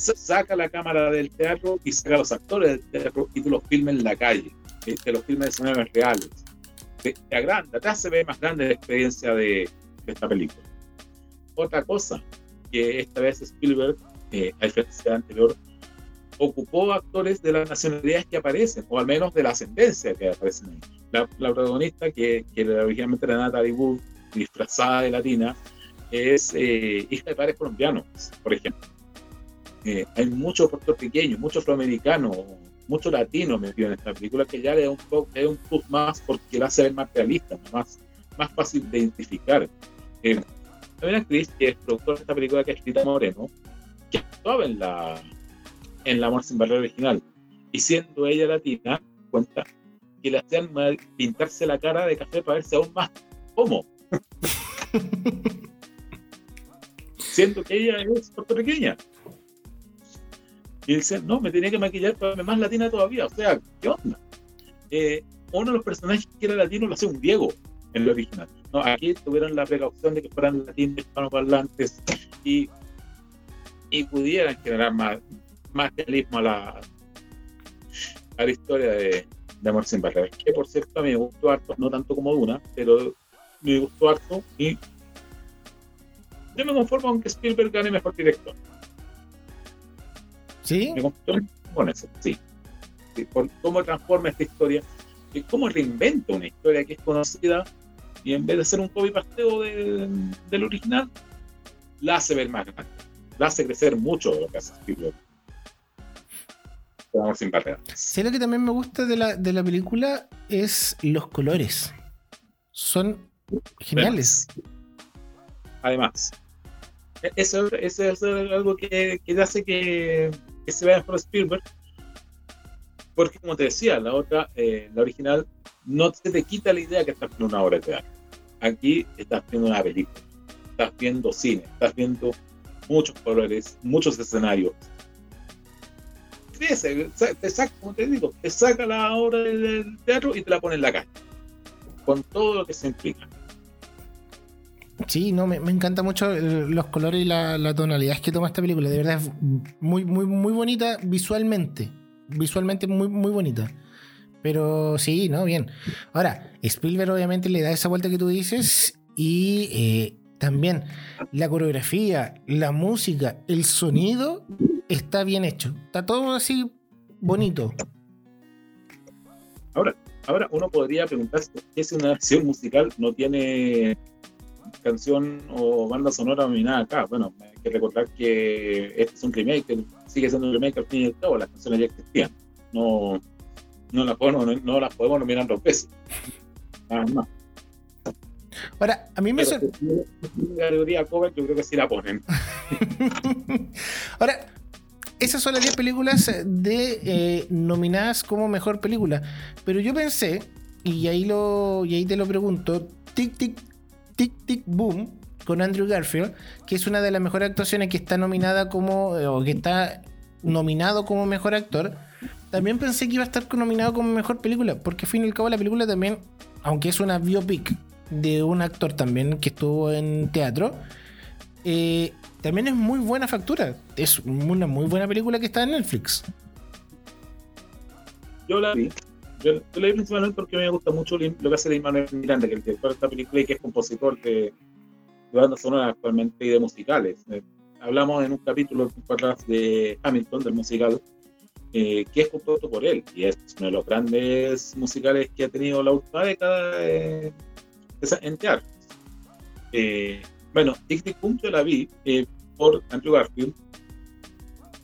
Speaker 2: saca la cámara del teatro y saca a los actores del teatro y tú los filmes en la calle que los filmes de escenarios reales. Te, agranda, te hace ver más grande la experiencia de, esta película. Otra cosa que esta vez Spielberg, eh, a diferencia de anterior, ocupó actores de las nacionalidades que aparecen, o al menos de la ascendencia que aparecen ahí. La, protagonista, que, que originalmente era Natalie Wood, disfrazada de latina, es eh, hija de padres colombianos, por ejemplo. Eh, hay muchos puertorriqueños, muchos afroamericanos, mucho latino metido en esta película que ya le da un, poco, un plus más porque la hace ver más realista, más, más fácil de identificar. Eh, hay una actriz que es productora de esta película que es Rita Moreno, que actuaba en la, en La Amor sin Barrera original. Y siendo ella latina, cuenta que le hacían pintarse la cara de café para verse aún más como. siendo que ella es puertorriqueña. Y no, me tenía que maquillar para verme más latina todavía. O sea, ¿qué onda? Eh, uno de los personajes que era latino lo hace un Diego en el original. No, aquí tuvieron la precaución de que fueran latinos hispanoparlantes y, y pudieran generar más, más realismo a la, a la historia de, de Amor sin Barreras. Que por cierto a mí me gustó harto, no tanto como Duna, pero me gustó harto y yo me conformo aunque Spielberg gane mejor director.
Speaker 3: ¿Sí?
Speaker 2: Me con eso, sí. por cómo transforma esta historia y cómo reinventa una historia que es conocida y en vez de ser un copy pasteo de, del original, la hace ver más grande, la hace crecer mucho lo que hace sin.
Speaker 3: Sí, lo que también me gusta de la, de la película es los colores. Son geniales.
Speaker 2: Además, e- eso, eso es algo que, que hace que, que se vea por Spielberg. Porque, como te decía, la otra, eh, la original, no se te quita la idea que estás viendo una obra de teatro. Aquí estás viendo una película, estás viendo cine, estás viendo muchos colores, muchos escenarios. Sa- te saca, como te digo, te saca la obra del teatro y te la pone en la calle. Con todo lo que se implica.
Speaker 3: Sí, no, me, encanta mucho los colores y la, la tonalidad que toma esta película. De verdad es muy, muy, muy bonita visualmente. Visualmente muy, muy bonita. Pero sí, no, bien. Ahora, Spielberg obviamente le da esa vuelta que tú dices y eh, también la coreografía, la música, el sonido está bien hecho. Está todo así bonito.
Speaker 2: Ahora uno podría preguntarse si una versión musical no tiene canción o banda sonora nominada acá. Bueno, hay que recordar que este es un remake, sigue siendo un remake al fin y al cabo, las canciones ya existían. No, no, las, podemos, no las podemos nominar dos veces. Nada más.
Speaker 3: Ahora, a mí me
Speaker 2: Pero
Speaker 3: sor-
Speaker 2: si tiene una categoría cover, yo creo que sí la ponen.
Speaker 3: Ahora, esas son las 10 películas de eh, nominadas como mejor película. Pero yo pensé, y ahí lo y ahí te lo pregunto, Tic Tic Tic Tic Boom con Andrew Garfield, que es una de las mejores actuaciones que está nominada como eh, o que está nominado como mejor actor. También pensé que iba a estar nominado como mejor película, porque al fin y al cabo la película también, aunque es una biopic de un actor también que estuvo en teatro, eh, también es muy buena factura. Es una muy buena película que está en Netflix.
Speaker 2: Yo la. Yo, vi principalmente porque me gusta mucho lo que hace Lin Manuel Miranda, que es el director de esta película y que es compositor de, de bandas sonoras actualmente y de musicales. Eh, hablamos en un capítulo atrás de Hamilton, del musical, eh, que es compuesto por él y es uno de los grandes musicales que ha tenido la última década eh, en teatro. Eh, bueno, Tic Boom yo la vi por Andrew Garfield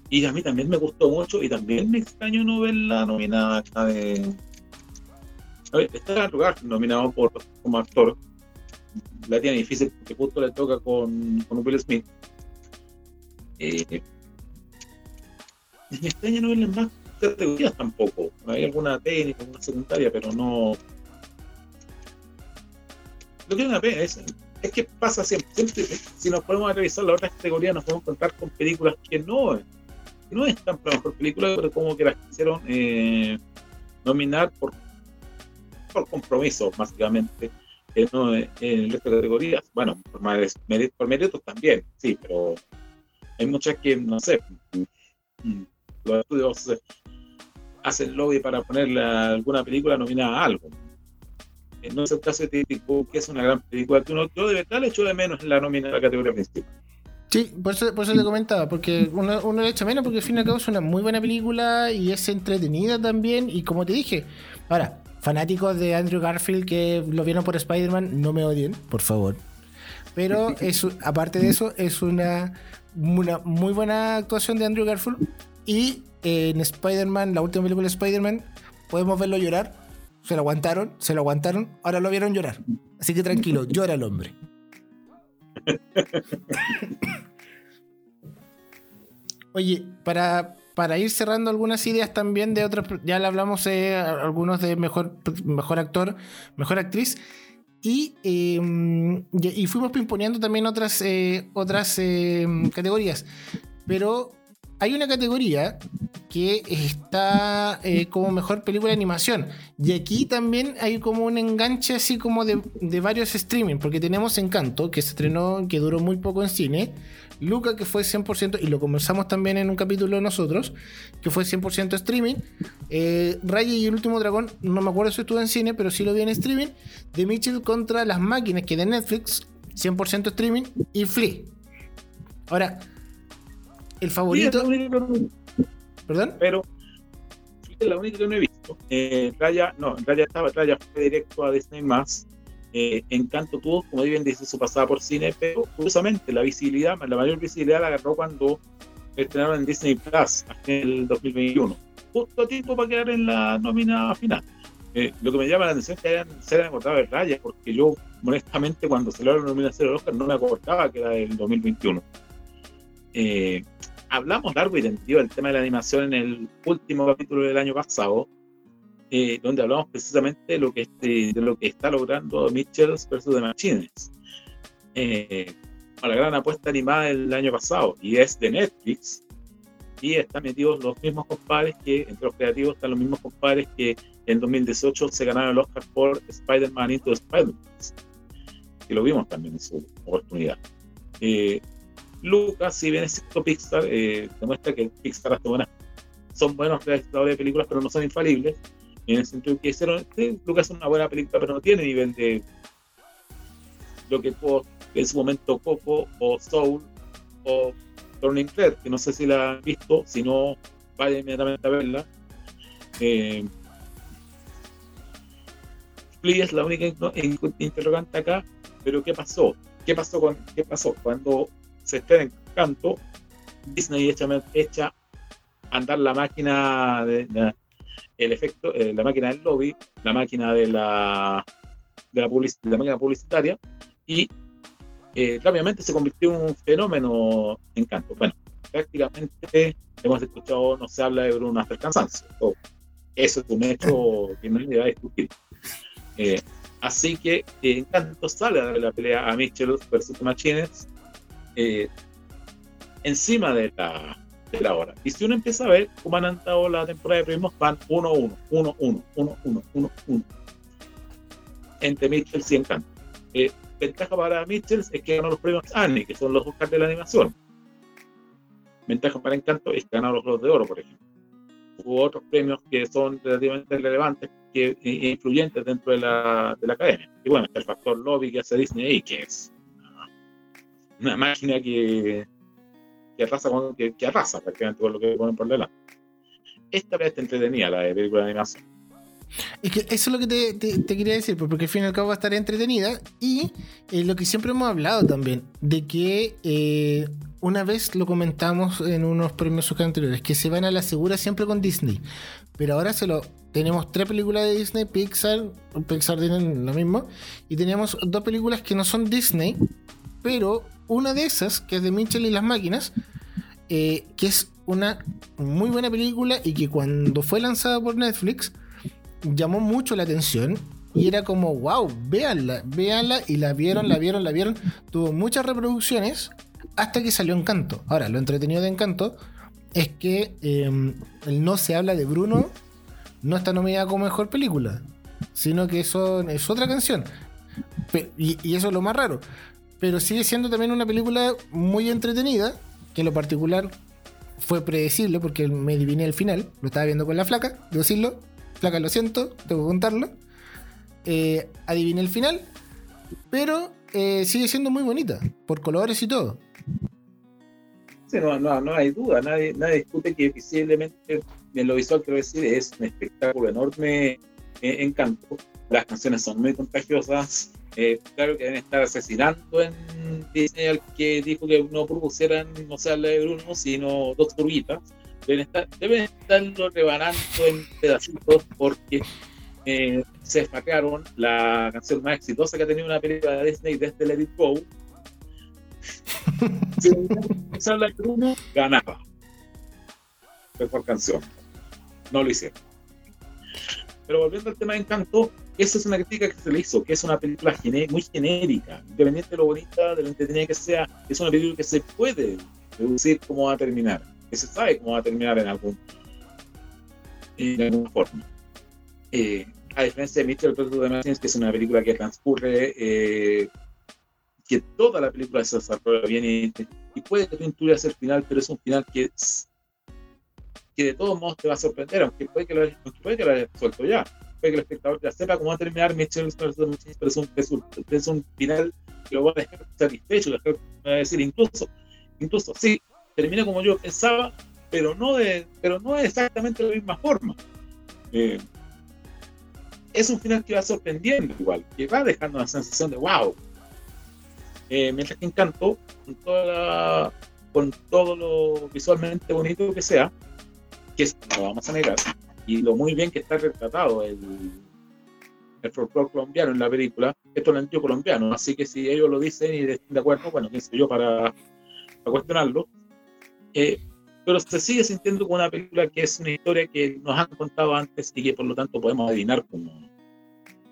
Speaker 2: y a mí también me gustó mucho y también me extraño no verla nominada acá de... A ver, está Garfield nominado por, como actor. La tiene difícil porque justo le toca con, con Will Smith. Eh, me extraña no verla en más categorías tampoco. Hay alguna técnica, alguna secundaria, pero no... Lo que es una pena es, es que pasa siempre, siempre, si nos podemos revisar las otras categorías, nos podemos encontrar con películas que no, no están para mejor película, pero como que las quisieron eh, nominar por, por compromiso, básicamente, eh, no, eh, en el resto categorías. Bueno, por, meri- por méritos también, sí, pero hay muchas que, no sé, mm, los estudios hacen lobby para ponerle a alguna película nominada a algo. Eh, No es el caso de Boom, que es una gran película que uno, yo de verdad le echo de menos en la nómina de la categoría principal.
Speaker 3: Sí, por eso, por eso te comentaba, porque uno, uno le echa menos porque al fin y al cabo es una muy buena película y es entretenida también. Y como te dije, ahora, fanáticos de Andrew Garfield que lo vieron por Spider-Man, no me odien, por favor. Pero es, aparte de eso, es una, una muy buena actuación de Andrew Garfield. Y eh, en Spider-Man, la última película de Spider-Man, podemos verlo llorar. Se lo aguantaron, se lo aguantaron, ahora lo vieron llorar. Así que tranquilo, llora el hombre. Oye, para, para ir cerrando algunas ideas también de otros, ya le hablamos de algunos de mejor, mejor actor, mejor actriz. Y, eh, y fuimos pimponeando también otras, eh, otras eh, categorías. Pero hay una categoría que está eh, como mejor película de animación. Y aquí también hay como un enganche así como de, de varios streaming, porque tenemos Encanto, que se estrenó, que duró muy poco en cine. Luca, que fue 100%, y lo conversamos también en un capítulo nosotros, que fue 100% streaming. Eh, Raya y el último dragón, no me acuerdo si estuvo en cine, pero sí lo vi en streaming. De Mitchell contra las máquinas, que de Netflix, 100% streaming. Y Flea. Ahora, el favorito.
Speaker 2: ¿Perdón? Pero es la única que no he visto. Eh, Raya, no, Raya estaba, Raya fue directo a Disney más. Eh, Encanto tuvo, como bien dice, su pasada por cine, pero curiosamente la visibilidad, la mayor visibilidad la agarró cuando estrenaron en Disney Plus en el 2021. Justo a tiempo para quedar en la nómina final. Eh, lo que me llama la atención es que se hayan acordado de Raya, porque yo, honestamente, cuando se la nominación del Oscar, no me acordaba que era del 2021. Eh, hablamos largo y tendido del tema de la animación en el último capítulo del año pasado, eh, donde hablamos precisamente de lo que, este, de lo que está logrando Mitchells versus The Machines. Eh, la gran apuesta animada del año pasado, y es de Netflix, y están metidos los mismos compadres que, entre los creativos, están los mismos compadres que en 2018 se ganaron el Oscar por Spider-Man Into Spider-Man, que lo vimos también en su oportunidad. Eh, Lucas, si bien es cierto Pixar, eh, demuestra que Pixar hace buenas, son buenos creadores de películas, pero no son infalibles. En el sentido que hicieron, Lucas es una buena película, pero no tiene nivel de lo que tuvo en su momento Coco o Soul o Turning Red, que no sé si la han visto, si no, vaya inmediatamente a verla. Eh, es la única interrogante acá, pero ¿qué pasó? ¿Qué pasó con qué pasó cuando se estrena en canto, Disney echa, echa andar la máquina de, el efecto, eh, la máquina del lobby, la máquina de la de la, la máquina publicitaria y eh, rápidamente se convirtió en un fenómeno en canto. Bueno, prácticamente hemos escuchado, no se habla de Bruno hasta el cansancio. eso es un hecho que no hay a discutir. Eh, así que Encanto sale de la pelea a Mitchell versus Machines eh, encima de la, de la hora. Y si uno empieza a ver cómo han andado la temporada de primos, van 1-1, 1-1, 1-1, 1-1. Entre Mitchell y Encanto. Eh, ventaja para Mitchell es que ganó los premios Annie, que son los Oscars de la animación. Ventaja para Encanto es que ganó los Globos de Oro, por ejemplo. Hubo otros premios que son relativamente relevantes e influyentes dentro de la, de la academia. Y bueno, está el factor lobby que hace Disney ahí, que es una máquina que, que arrasa, con, que, que, arrasa prácticamente con lo que ponen por delante. Esta vez está entretenida la de película de animación.
Speaker 3: Es que eso es lo que te, quería decir, porque al fin y al cabo va a estar entretenida. Y eh, lo que siempre hemos hablado también, de que eh, una vez lo comentamos en unos premios anteriores, que se van a la segura siempre con Disney. Pero ahora se lo tenemos tres películas de Disney, Pixar, Pixar tienen lo mismo, y tenemos dos películas que no son Disney, pero una de esas, que es de Mitchell y las máquinas, eh, que es una muy buena película y que cuando fue lanzada por Netflix llamó mucho la atención y era como, wow, véanla, véanla y la vieron, la vieron, la vieron. Tuvo muchas reproducciones hasta que salió Encanto. Ahora, lo entretenido de Encanto es que em, el No se habla de Bruno no está nominada como mejor película, sino que eso es otra canción. y, eso es lo más raro pero sigue siendo también una película muy entretenida, que en lo particular fue predecible porque me adiviné el final, lo estaba viendo con la flaca, debo decirlo, flaca lo siento, tengo que contarlo, eh, adiviné el final, pero eh, sigue siendo muy bonita, por colores y todo.
Speaker 2: Sí, no, no, no hay duda, nadie, nadie discute que visiblemente en lo visual, quiero decir, es un espectáculo enorme eh, encanto. Las canciones son muy contagiosas, eh, claro que deben estar asesinando en Disney al que dijo que no propusieran, no sea la de Bruno, sino dos turbitas. Deben, estar, deben estarlo rebanando en pedacitos porque eh, se destacaron la canción más exitosa que ha tenido una película de Disney desde Let It Go. si se habla de Bruno, ganaba. Mejor canción. No lo hicieron. Pero volviendo al tema de Encanto, esa es una crítica que se le hizo, que es una película muy genérica, independiente de lo bonita, de lo entretenida que sea, es una película que se puede deducir cómo va a terminar, que se sabe cómo va a terminar en algún, de alguna forma. Eh, a diferencia de Mitchell vs. Machines, que es una película que transcurre, eh, que toda la película se desarrolla bien y, y puede que tú intuyas el final, pero es un final que, que de todos modos te va a sorprender, aunque puede que lo, puede que lo hayas suelto ya, puede que el espectador ya sepa cómo va a terminar Mitchell pero es un, es un, es un final que lo va a dejar satisfecho, va a decir incluso, incluso, sí, termina como yo pensaba, pero no de, pero no exactamente de la misma forma. Eh, es un final que va sorprendiendo igual, que va dejando una sensación de wow. Eh, mientras que Encanto, con, toda con todo lo visualmente bonito que sea, que es, no vamos a negar, y lo muy bien que está retratado el, el folclore colombiano en la película, esto es el antiguo colombiano, así que si ellos lo dicen y están de acuerdo, bueno, quién soy yo para, para cuestionarlo, eh, pero se sigue sintiendo como una película que es una historia que nos han contado antes y que por lo tanto podemos adivinar cómo,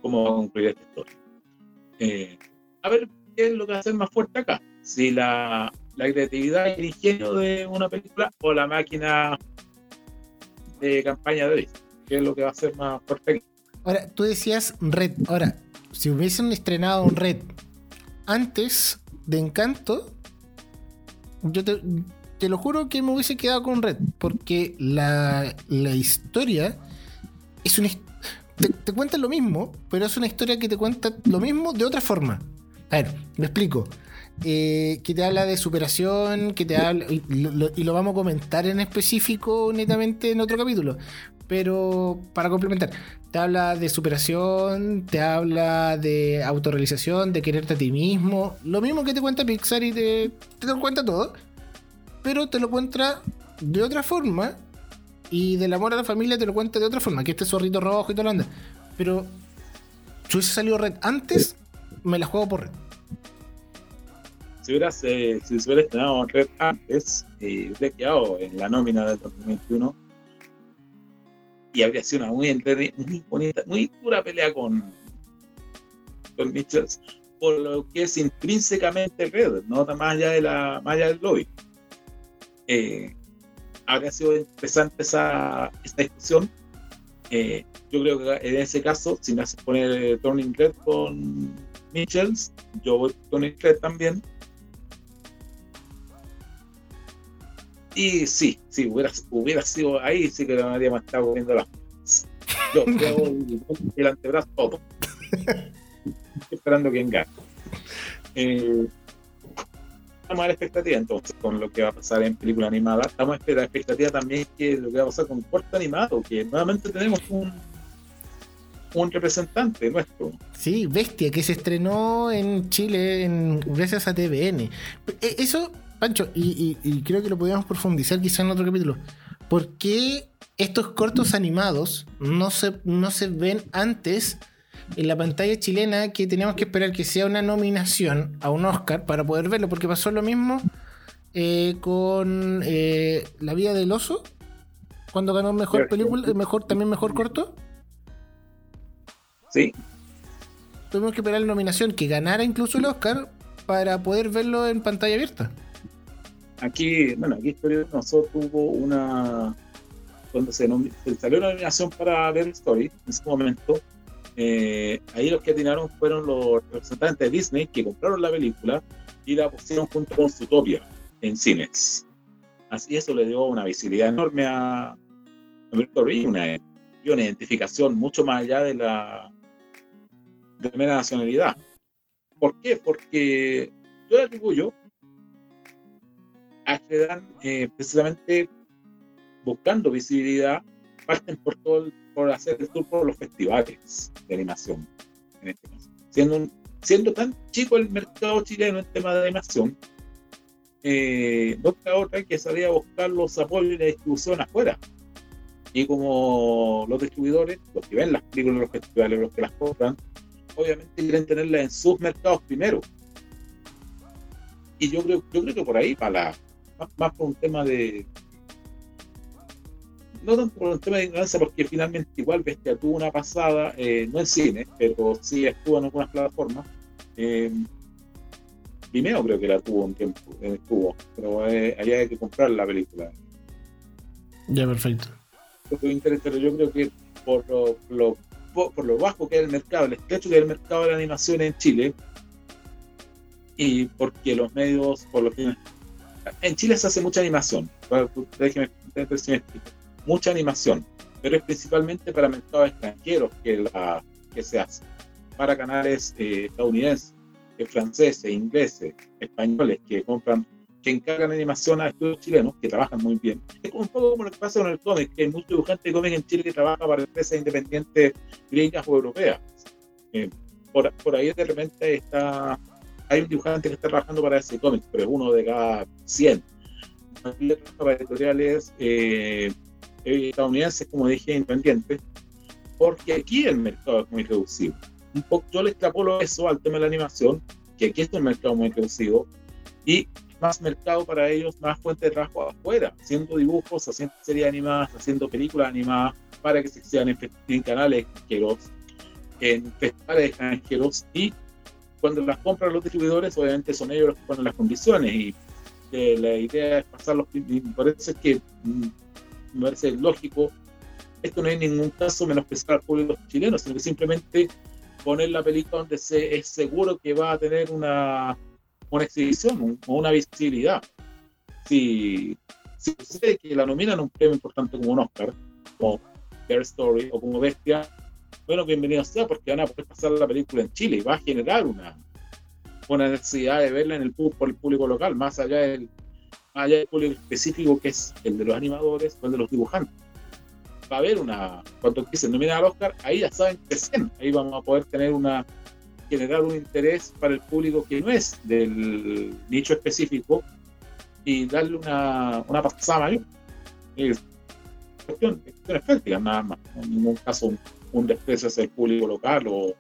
Speaker 2: cómo va a concluir esta historia. Eh, a ver qué es lo que va a ser más fuerte acá, si la, la creatividad y el ingenio de una película o la máquina de campaña de Disney, qué es lo que va a ser más aquí.
Speaker 3: Ahora, tú decías Red. Ahora, si hubiesen estrenado un Red antes de Encanto, yo te, te lo juro que me hubiese quedado con Red, porque la, la historia es una te, te cuenta lo mismo, pero es una historia que te cuenta lo mismo de otra forma. A ver, me explico. Eh, que te habla de superación, que te habla, y lo, vamos a comentar en específico netamente en otro capítulo, pero para complementar, te habla de superación, te habla de autorrealización, de quererte a ti mismo, lo mismo que te cuenta Pixar y te, te lo cuenta todo, pero te lo cuenta de otra forma y del amor a la familia te lo cuenta de otra forma, que este zorrito rojo y todo lo anda. Pero si hubiese salido Red antes, me la juego por Red.
Speaker 2: Si, hubieras, si hubiera estrenado Red antes, eh, hubiera quedado en la nómina del 2021 y habría sido una muy, muy bonita, muy dura pelea con, con Mitchells, por lo que es intrínsecamente Red, no más allá, de la, más allá del lobby. Eh, habría sido interesante esa, esa discusión. Eh, yo creo que en ese caso, si me haces poner Turning Red con Mitchells, yo voy con Turning Red también. Y sí, sí, hubiera, hubiera sido ahí, sí que me habría estado comiendo las. Yo, yo el antebrazo todo. esperando que gane. Eh, estamos a la expectativa entonces con lo que va a pasar en película animada. Estamos a la expectativa también que lo que va a pasar con corto animado, que nuevamente tenemos un, un representante nuestro.
Speaker 3: Sí, Bestia, que se estrenó en Chile en, gracias a TVN. E, eso, Pancho, y, y, y creo que lo podríamos profundizar quizá en otro capítulo. ¿Por qué estos cortos animados no se, no se ven antes? en la pantalla chilena que teníamos que esperar que sea una nominación a un Oscar para poder verlo, porque pasó lo mismo eh, con eh, La vida del oso, cuando ganó mejor película, mejor, también mejor corto.
Speaker 2: Sí.
Speaker 3: Tuvimos que esperar la nominación, que ganara incluso el Oscar, para poder verlo en pantalla abierta.
Speaker 2: Aquí, bueno, aquí Historia nosotros tuvo una. Cuando se, se salió la nominación para ver Story, en ese momento, eh, ahí los que atinaron fueron los representantes de Disney que compraron la película y la pusieron junto con Zootopia en cines. Así eso le dio una visibilidad enorme a, a y una, y una identificación mucho más allá de la de mera nacionalidad. ¿Por qué? Porque yo le atribuyo a que dan eh, precisamente buscando visibilidad, parten por todo el por hacer el tour por los festivales de animación, en este caso. Siendo, un, siendo tan chico el mercado chileno en tema de animación, eh, no queda otra que salir a buscar los apoyos y la distribución afuera. Y como los distribuidores, los que ven las películas los festivales, los que las compran, obviamente quieren tenerlas en sus mercados primero. Y yo creo, yo creo que por ahí, para la, más, más por un tema de, no tanto por un tema de ignorancia, porque finalmente igual Bestia tuvo una pasada, eh, no en cine, pero sí estuvo en algunas plataformas. Eh, Vimeo creo que la tuvo un tiempo, estuvo, pero eh, había que comprar la película.
Speaker 3: Ya, perfecto.
Speaker 2: pero yo creo que por lo, por lo bajo que es el mercado, el estrecho que es el mercado de la animación en Chile, y porque los medios, por lo que en Chile se hace mucha animación, déjeme, mucha animación, pero es principalmente para mercados extranjeros que, la, que se hace, para canales eh, estadounidenses, eh, franceses, ingleses, españoles que compran, que encargan animación a estudios chilenos que trabajan muy bien. Es un poco como lo que pasa con el cómic, que hay muchos dibujantes de cómic en Chile que trabajan para empresas independientes griegas o europeas. Eh, por, por ahí de repente está hay un dibujante que está trabajando para ese cómic, pero es uno de cada 100. Para editoriales eh, estadounidenses, como dije, independientes, porque aquí el mercado es muy reducido. Un poco, yo le extrapolo eso al tema de la animación, que aquí es un mercado muy reducido, y más mercado para ellos, más fuente de trabajo afuera, haciendo dibujos, haciendo series animadas, haciendo películas animadas, para que se exhiban en, en canales extranjeros, en festivales extranjeros, y cuando las compran los distribuidores, obviamente son ellos los que ponen las condiciones y eh, la idea es pasarlos. Y parece que mm, me parece lógico. Esto no es ningún caso menospreciar al público chileno, sino que simplemente poner la película donde se, es seguro que va a tener una, una exhibición o una visibilidad. Si, si sucede que la nominan a un premio importante como un Oscar, como Bear Story o como Bestia, bueno, bienvenido sea, porque van a poder pasar la película en Chile y va a generar una, una necesidad de verla en el, por el público local, más allá del, más allá del público específico que es el de los animadores o el de los dibujantes. Va a haber una, cuando quise nominar al Oscar, ahí ya saben que ahí vamos a poder tener una, generar un interés para el público que no es del nicho específico y darle una, una pasada mayor. Es cuestión, cuestiones nada más, en ningún caso un desprecio hacia el público local o,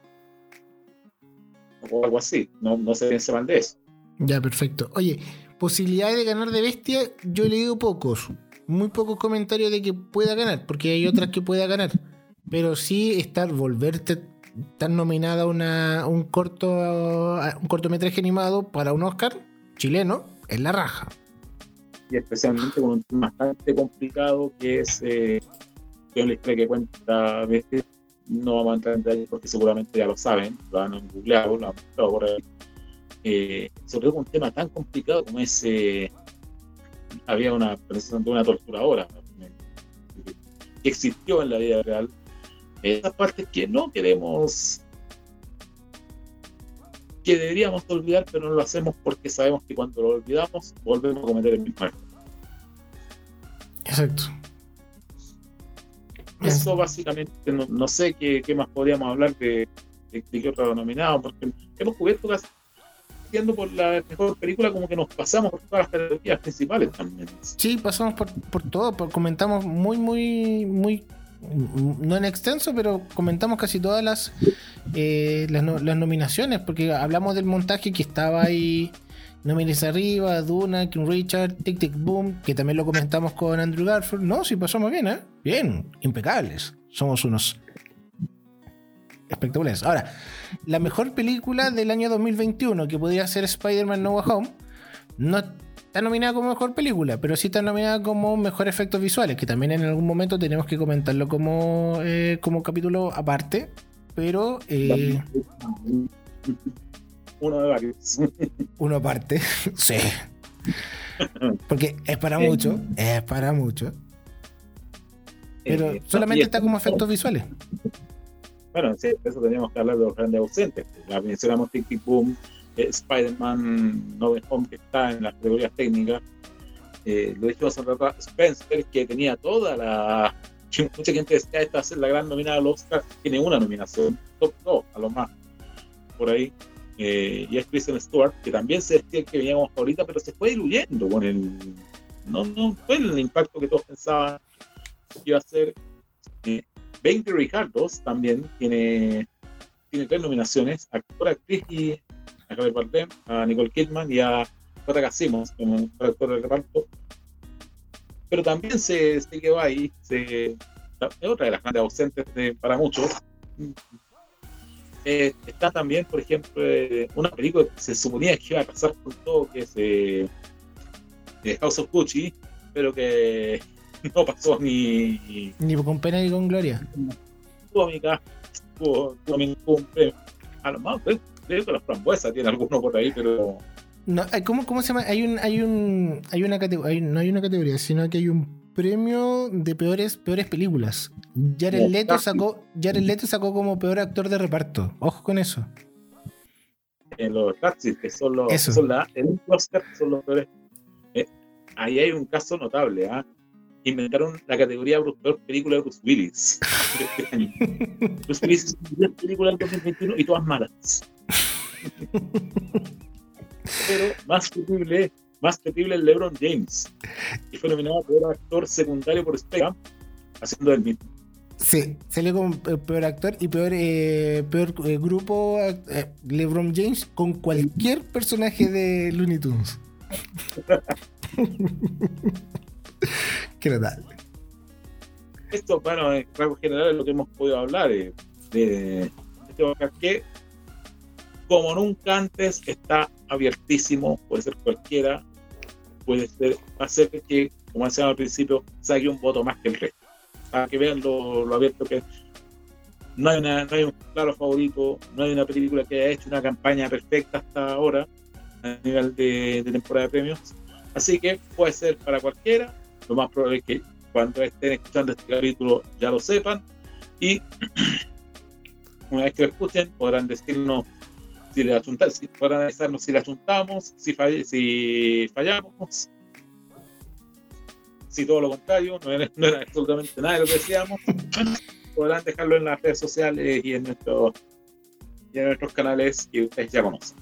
Speaker 2: o algo así. No, no se piense mal de eso.
Speaker 3: Ya, perfecto. Oye, posibilidades de ganar de bestia, yo he leído pocos. Muy pocos comentarios de que pueda ganar, porque hay otras que pueda ganar. Pero sí estar, volverte tan nominada una, un corto un cortometraje animado para un Oscar chileno es la raja.
Speaker 2: Y especialmente con un tema bastante complicado que es eh, la historia que cuenta Bestia no vamos a entrar en detalles porque seguramente ya lo saben, lo han googleado, lo han buscado por ahí. Eh, sobre un tema tan complicado como ese, había una presentación de una torturadora que existió en la vida real. Esas partes que no queremos, que deberíamos olvidar, pero no lo hacemos porque sabemos que cuando lo olvidamos volvemos a cometer el mismo error.
Speaker 3: Exacto.
Speaker 2: Eso básicamente, no, sé qué, más podríamos hablar de, de, qué otro nominado, porque hemos cubierto casi por la mejor película, como que nos pasamos por todas las categorías principales también.
Speaker 3: Sí, pasamos por, por todo, comentamos muy, muy, muy, no en extenso, pero comentamos casi todas las, eh, las, las, nominaciones, porque hablamos del montaje que estaba ahí no mires arriba, Duna, King Richard, Tic Tic Boom, que también lo comentamos con Andrew Garfield. No, sí pasamos bien, ¿eh? Bien, impecables. Somos unos espectaculares. Ahora, la mejor película del año 2021, que podría ser Spider-Man No Way Home, no está nominada como mejor película, pero sí está nominada como mejor efectos visuales, que también en algún momento tenemos que comentarlo como, eh, como capítulo aparte. Pero. Eh,
Speaker 2: uno de varios.
Speaker 3: Uno aparte, sí. Porque es para mucho, es para mucho. Pero eh, solamente está como efectos visuales.
Speaker 2: Bueno, sí, eso teníamos que hablar de los grandes ausentes. La mencionamos Tic Tic Boom, eh, Spider-Man No Way Home, que está en las categorías técnicas. Eh, lo dijimos en rato, Spencer, que tenía toda la. Mucha gente decía, esta va a ser la gran nominada al Oscar. Tiene una nominación, top 2, a lo más. Por ahí eh, y es Kristen Stewart, que también se decía que veníamos ahorita, pero se fue diluyendo con el. No, no fue el impacto que todos pensaban que iba a ser. Eh, Ricardos también tiene, tiene tres nominaciones: actor, actriz y a Javier Bardem, a Nicole Kidman y a Jota Casimos como actor de reparto. Pero también se, se quedó ahí. Es otra de las grandes ausentes para muchos eh, está también, por ejemplo, eh, una película que se suponía que iba a pasar por todo, que es eh, House of Gucci, pero que no pasó ni.
Speaker 3: Ni con pena ni con gloria.
Speaker 2: Casa, tuvo, ningún premio. A lo más, creo, que las frambuesas tiene alguno por ahí, pero.
Speaker 3: No, hay- ¿cómo, ¿Cómo se llama? Hay un, hay un, hay una categoría, no hay una categoría, sino que hay un premio de peores, peores películas. Jared Leto sacó, Jared Leto sacó como peor actor de reparto. Ojo con eso.
Speaker 2: en los taxis, que son los,
Speaker 3: Eso.
Speaker 2: son la, el Oscar, que son los peores. Eh, ahí hay un caso notable, ¿ah? Inventaron la categoría Bruce- peor película de Bruce Willis. Bruce Willis hizo 10 películas del 2021 y todas malas. Pero más terrible, más terrible es LeBron James, que fue nominado a peor actor secundario por Spectrum, haciendo el mismo.
Speaker 3: Sí, salió como peor actor y peor, eh, peor eh, grupo eh, LeBron James con cualquier personaje de Looney Tunes. Qué notable.
Speaker 2: Esto, bueno, en rasgos generales es lo que hemos podido hablar eh, de este Oscar que, como nunca antes, está abiertísimo, puede ser cualquiera, puede ser, que, como decíamos al principio, saque un voto más que el resto, para que vean lo, lo abierto que es. No hay, una, no hay un claro favorito, no hay una película que haya hecho una campaña perfecta hasta ahora a nivel de, de temporada de premios. Así que puede ser para cualquiera. Lo más probable es que cuando estén escuchando este capítulo ya lo sepan. Y una vez que lo escuchen, podrán decirnos si le achuntamos, si, si le si, fall- si fallamos, si todo lo contrario, no era, no era absolutamente nada de lo que decíamos. podrán dejarlo en las redes sociales y en, nuestro, y en nuestros canales que ustedes ya conocen.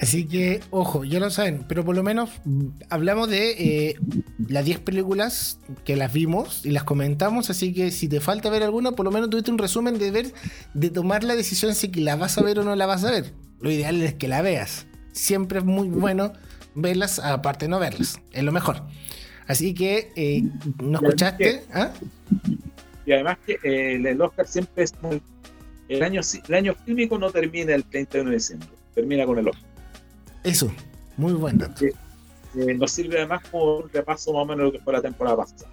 Speaker 3: Así que, ojo, ya lo saben, pero por lo menos mm, hablamos de eh, las 10 películas que las vimos y las comentamos, así que si te falta ver alguna, por lo menos tuviste un resumen de ver, de tomar la decisión si la vas a ver o no la vas a ver. Lo ideal es que la veas. Siempre es muy bueno verlas, aparte de no verlas, es lo mejor. Así que, eh, ¿no escuchaste? ¿Ah?
Speaker 2: Y además que eh, el, Oscar siempre es muy... El año, el año fílmico no termina el 31 de diciembre, termina con el Oscar.
Speaker 3: Eso, muy bueno.
Speaker 2: Eh, nos sirve además como un repaso más o menos de lo que fue la temporada pasada.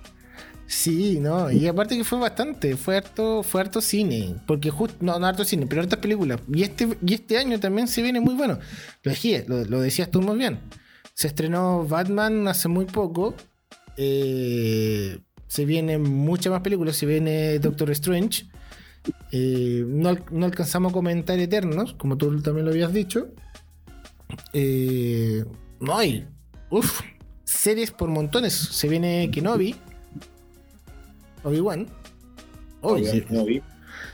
Speaker 3: Sí, no, y aparte que fue bastante, fue harto, cine, porque justo, no, no harto cine, pero hartas películas. Y este, y este año también se viene muy bueno. Lo, dije, lo, decías tú muy bien. Se estrenó Batman hace muy poco. eh, se vienen muchas más películas, se viene Doctor Strange. eh, no, no alcanzamos a comentar Eternos, como tú también lo habías dicho. Eh, no hay. Uf, series por montones. Se viene Kenobi. Obi-Wan. Uy,
Speaker 2: Oigan,
Speaker 3: se,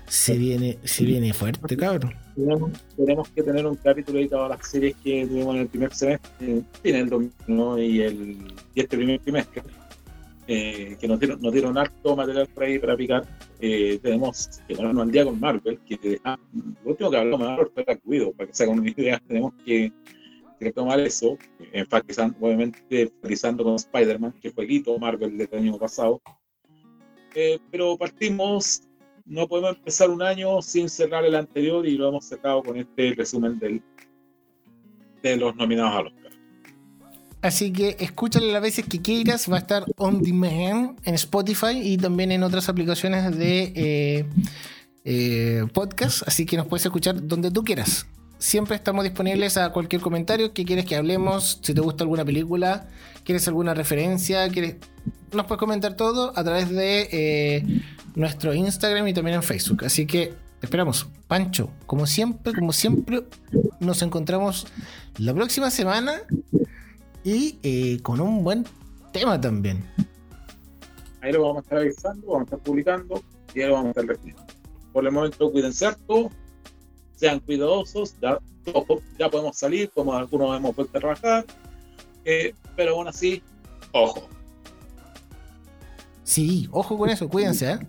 Speaker 3: se viene, se viene fuerte, cabrón.
Speaker 2: Tenemos, tenemos que tener un capítulo dedicado a las series que tuvimos en el primer semestre, en el 2001 y, el, y este primer trimestre, eh, que nos dieron, nos dieron harto material por ahí para picar. Eh, tenemos que ponernos al día con Marvel, que ah, lo último que hablamos de Marvel fue Widow, para que se hagan una idea, tenemos que, retomar eso, enfatizando, obviamente enfatizando con Spider-Man, que fue hito Marvel del año pasado. Eh, pero partimos no podemos empezar un año sin cerrar el anterior y lo hemos cerrado con este resumen de los nominados al Oscar.
Speaker 3: Así que escúchale las veces que quieras. Va a estar on demand en Spotify y también en otras aplicaciones de eh, eh, podcast. Así que nos puedes escuchar donde tú quieras. Siempre estamos disponibles a cualquier comentario que quieres que hablemos. Si te gusta alguna película, quieres alguna referencia, quieres... nos puedes comentar todo a través de eh, nuestro Instagram y también en Facebook. Así que esperamos. Pancho, como siempre, como siempre, nos encontramos la próxima semana y eh, con un buen tema también.
Speaker 2: Ahí lo vamos a estar avisando, vamos a estar publicando y ahí lo vamos a estar refiriendo. Por el momento, cuídense sean cuidadosos, ya, ya podemos salir, como algunos hemos vuelto a trabajar, eh, pero aún así, ojo.
Speaker 3: Sí, ojo con eso, cuídense. ¿eh?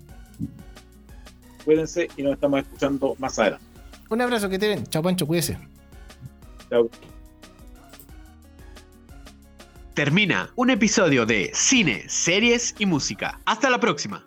Speaker 2: Cuídense y nos estamos escuchando más adelante.
Speaker 3: Un abrazo, que te ven. Chao, Pancho, cuídese.
Speaker 2: Chao.
Speaker 1: Termina un episodio de Cine, Series y Música. Hasta la próxima.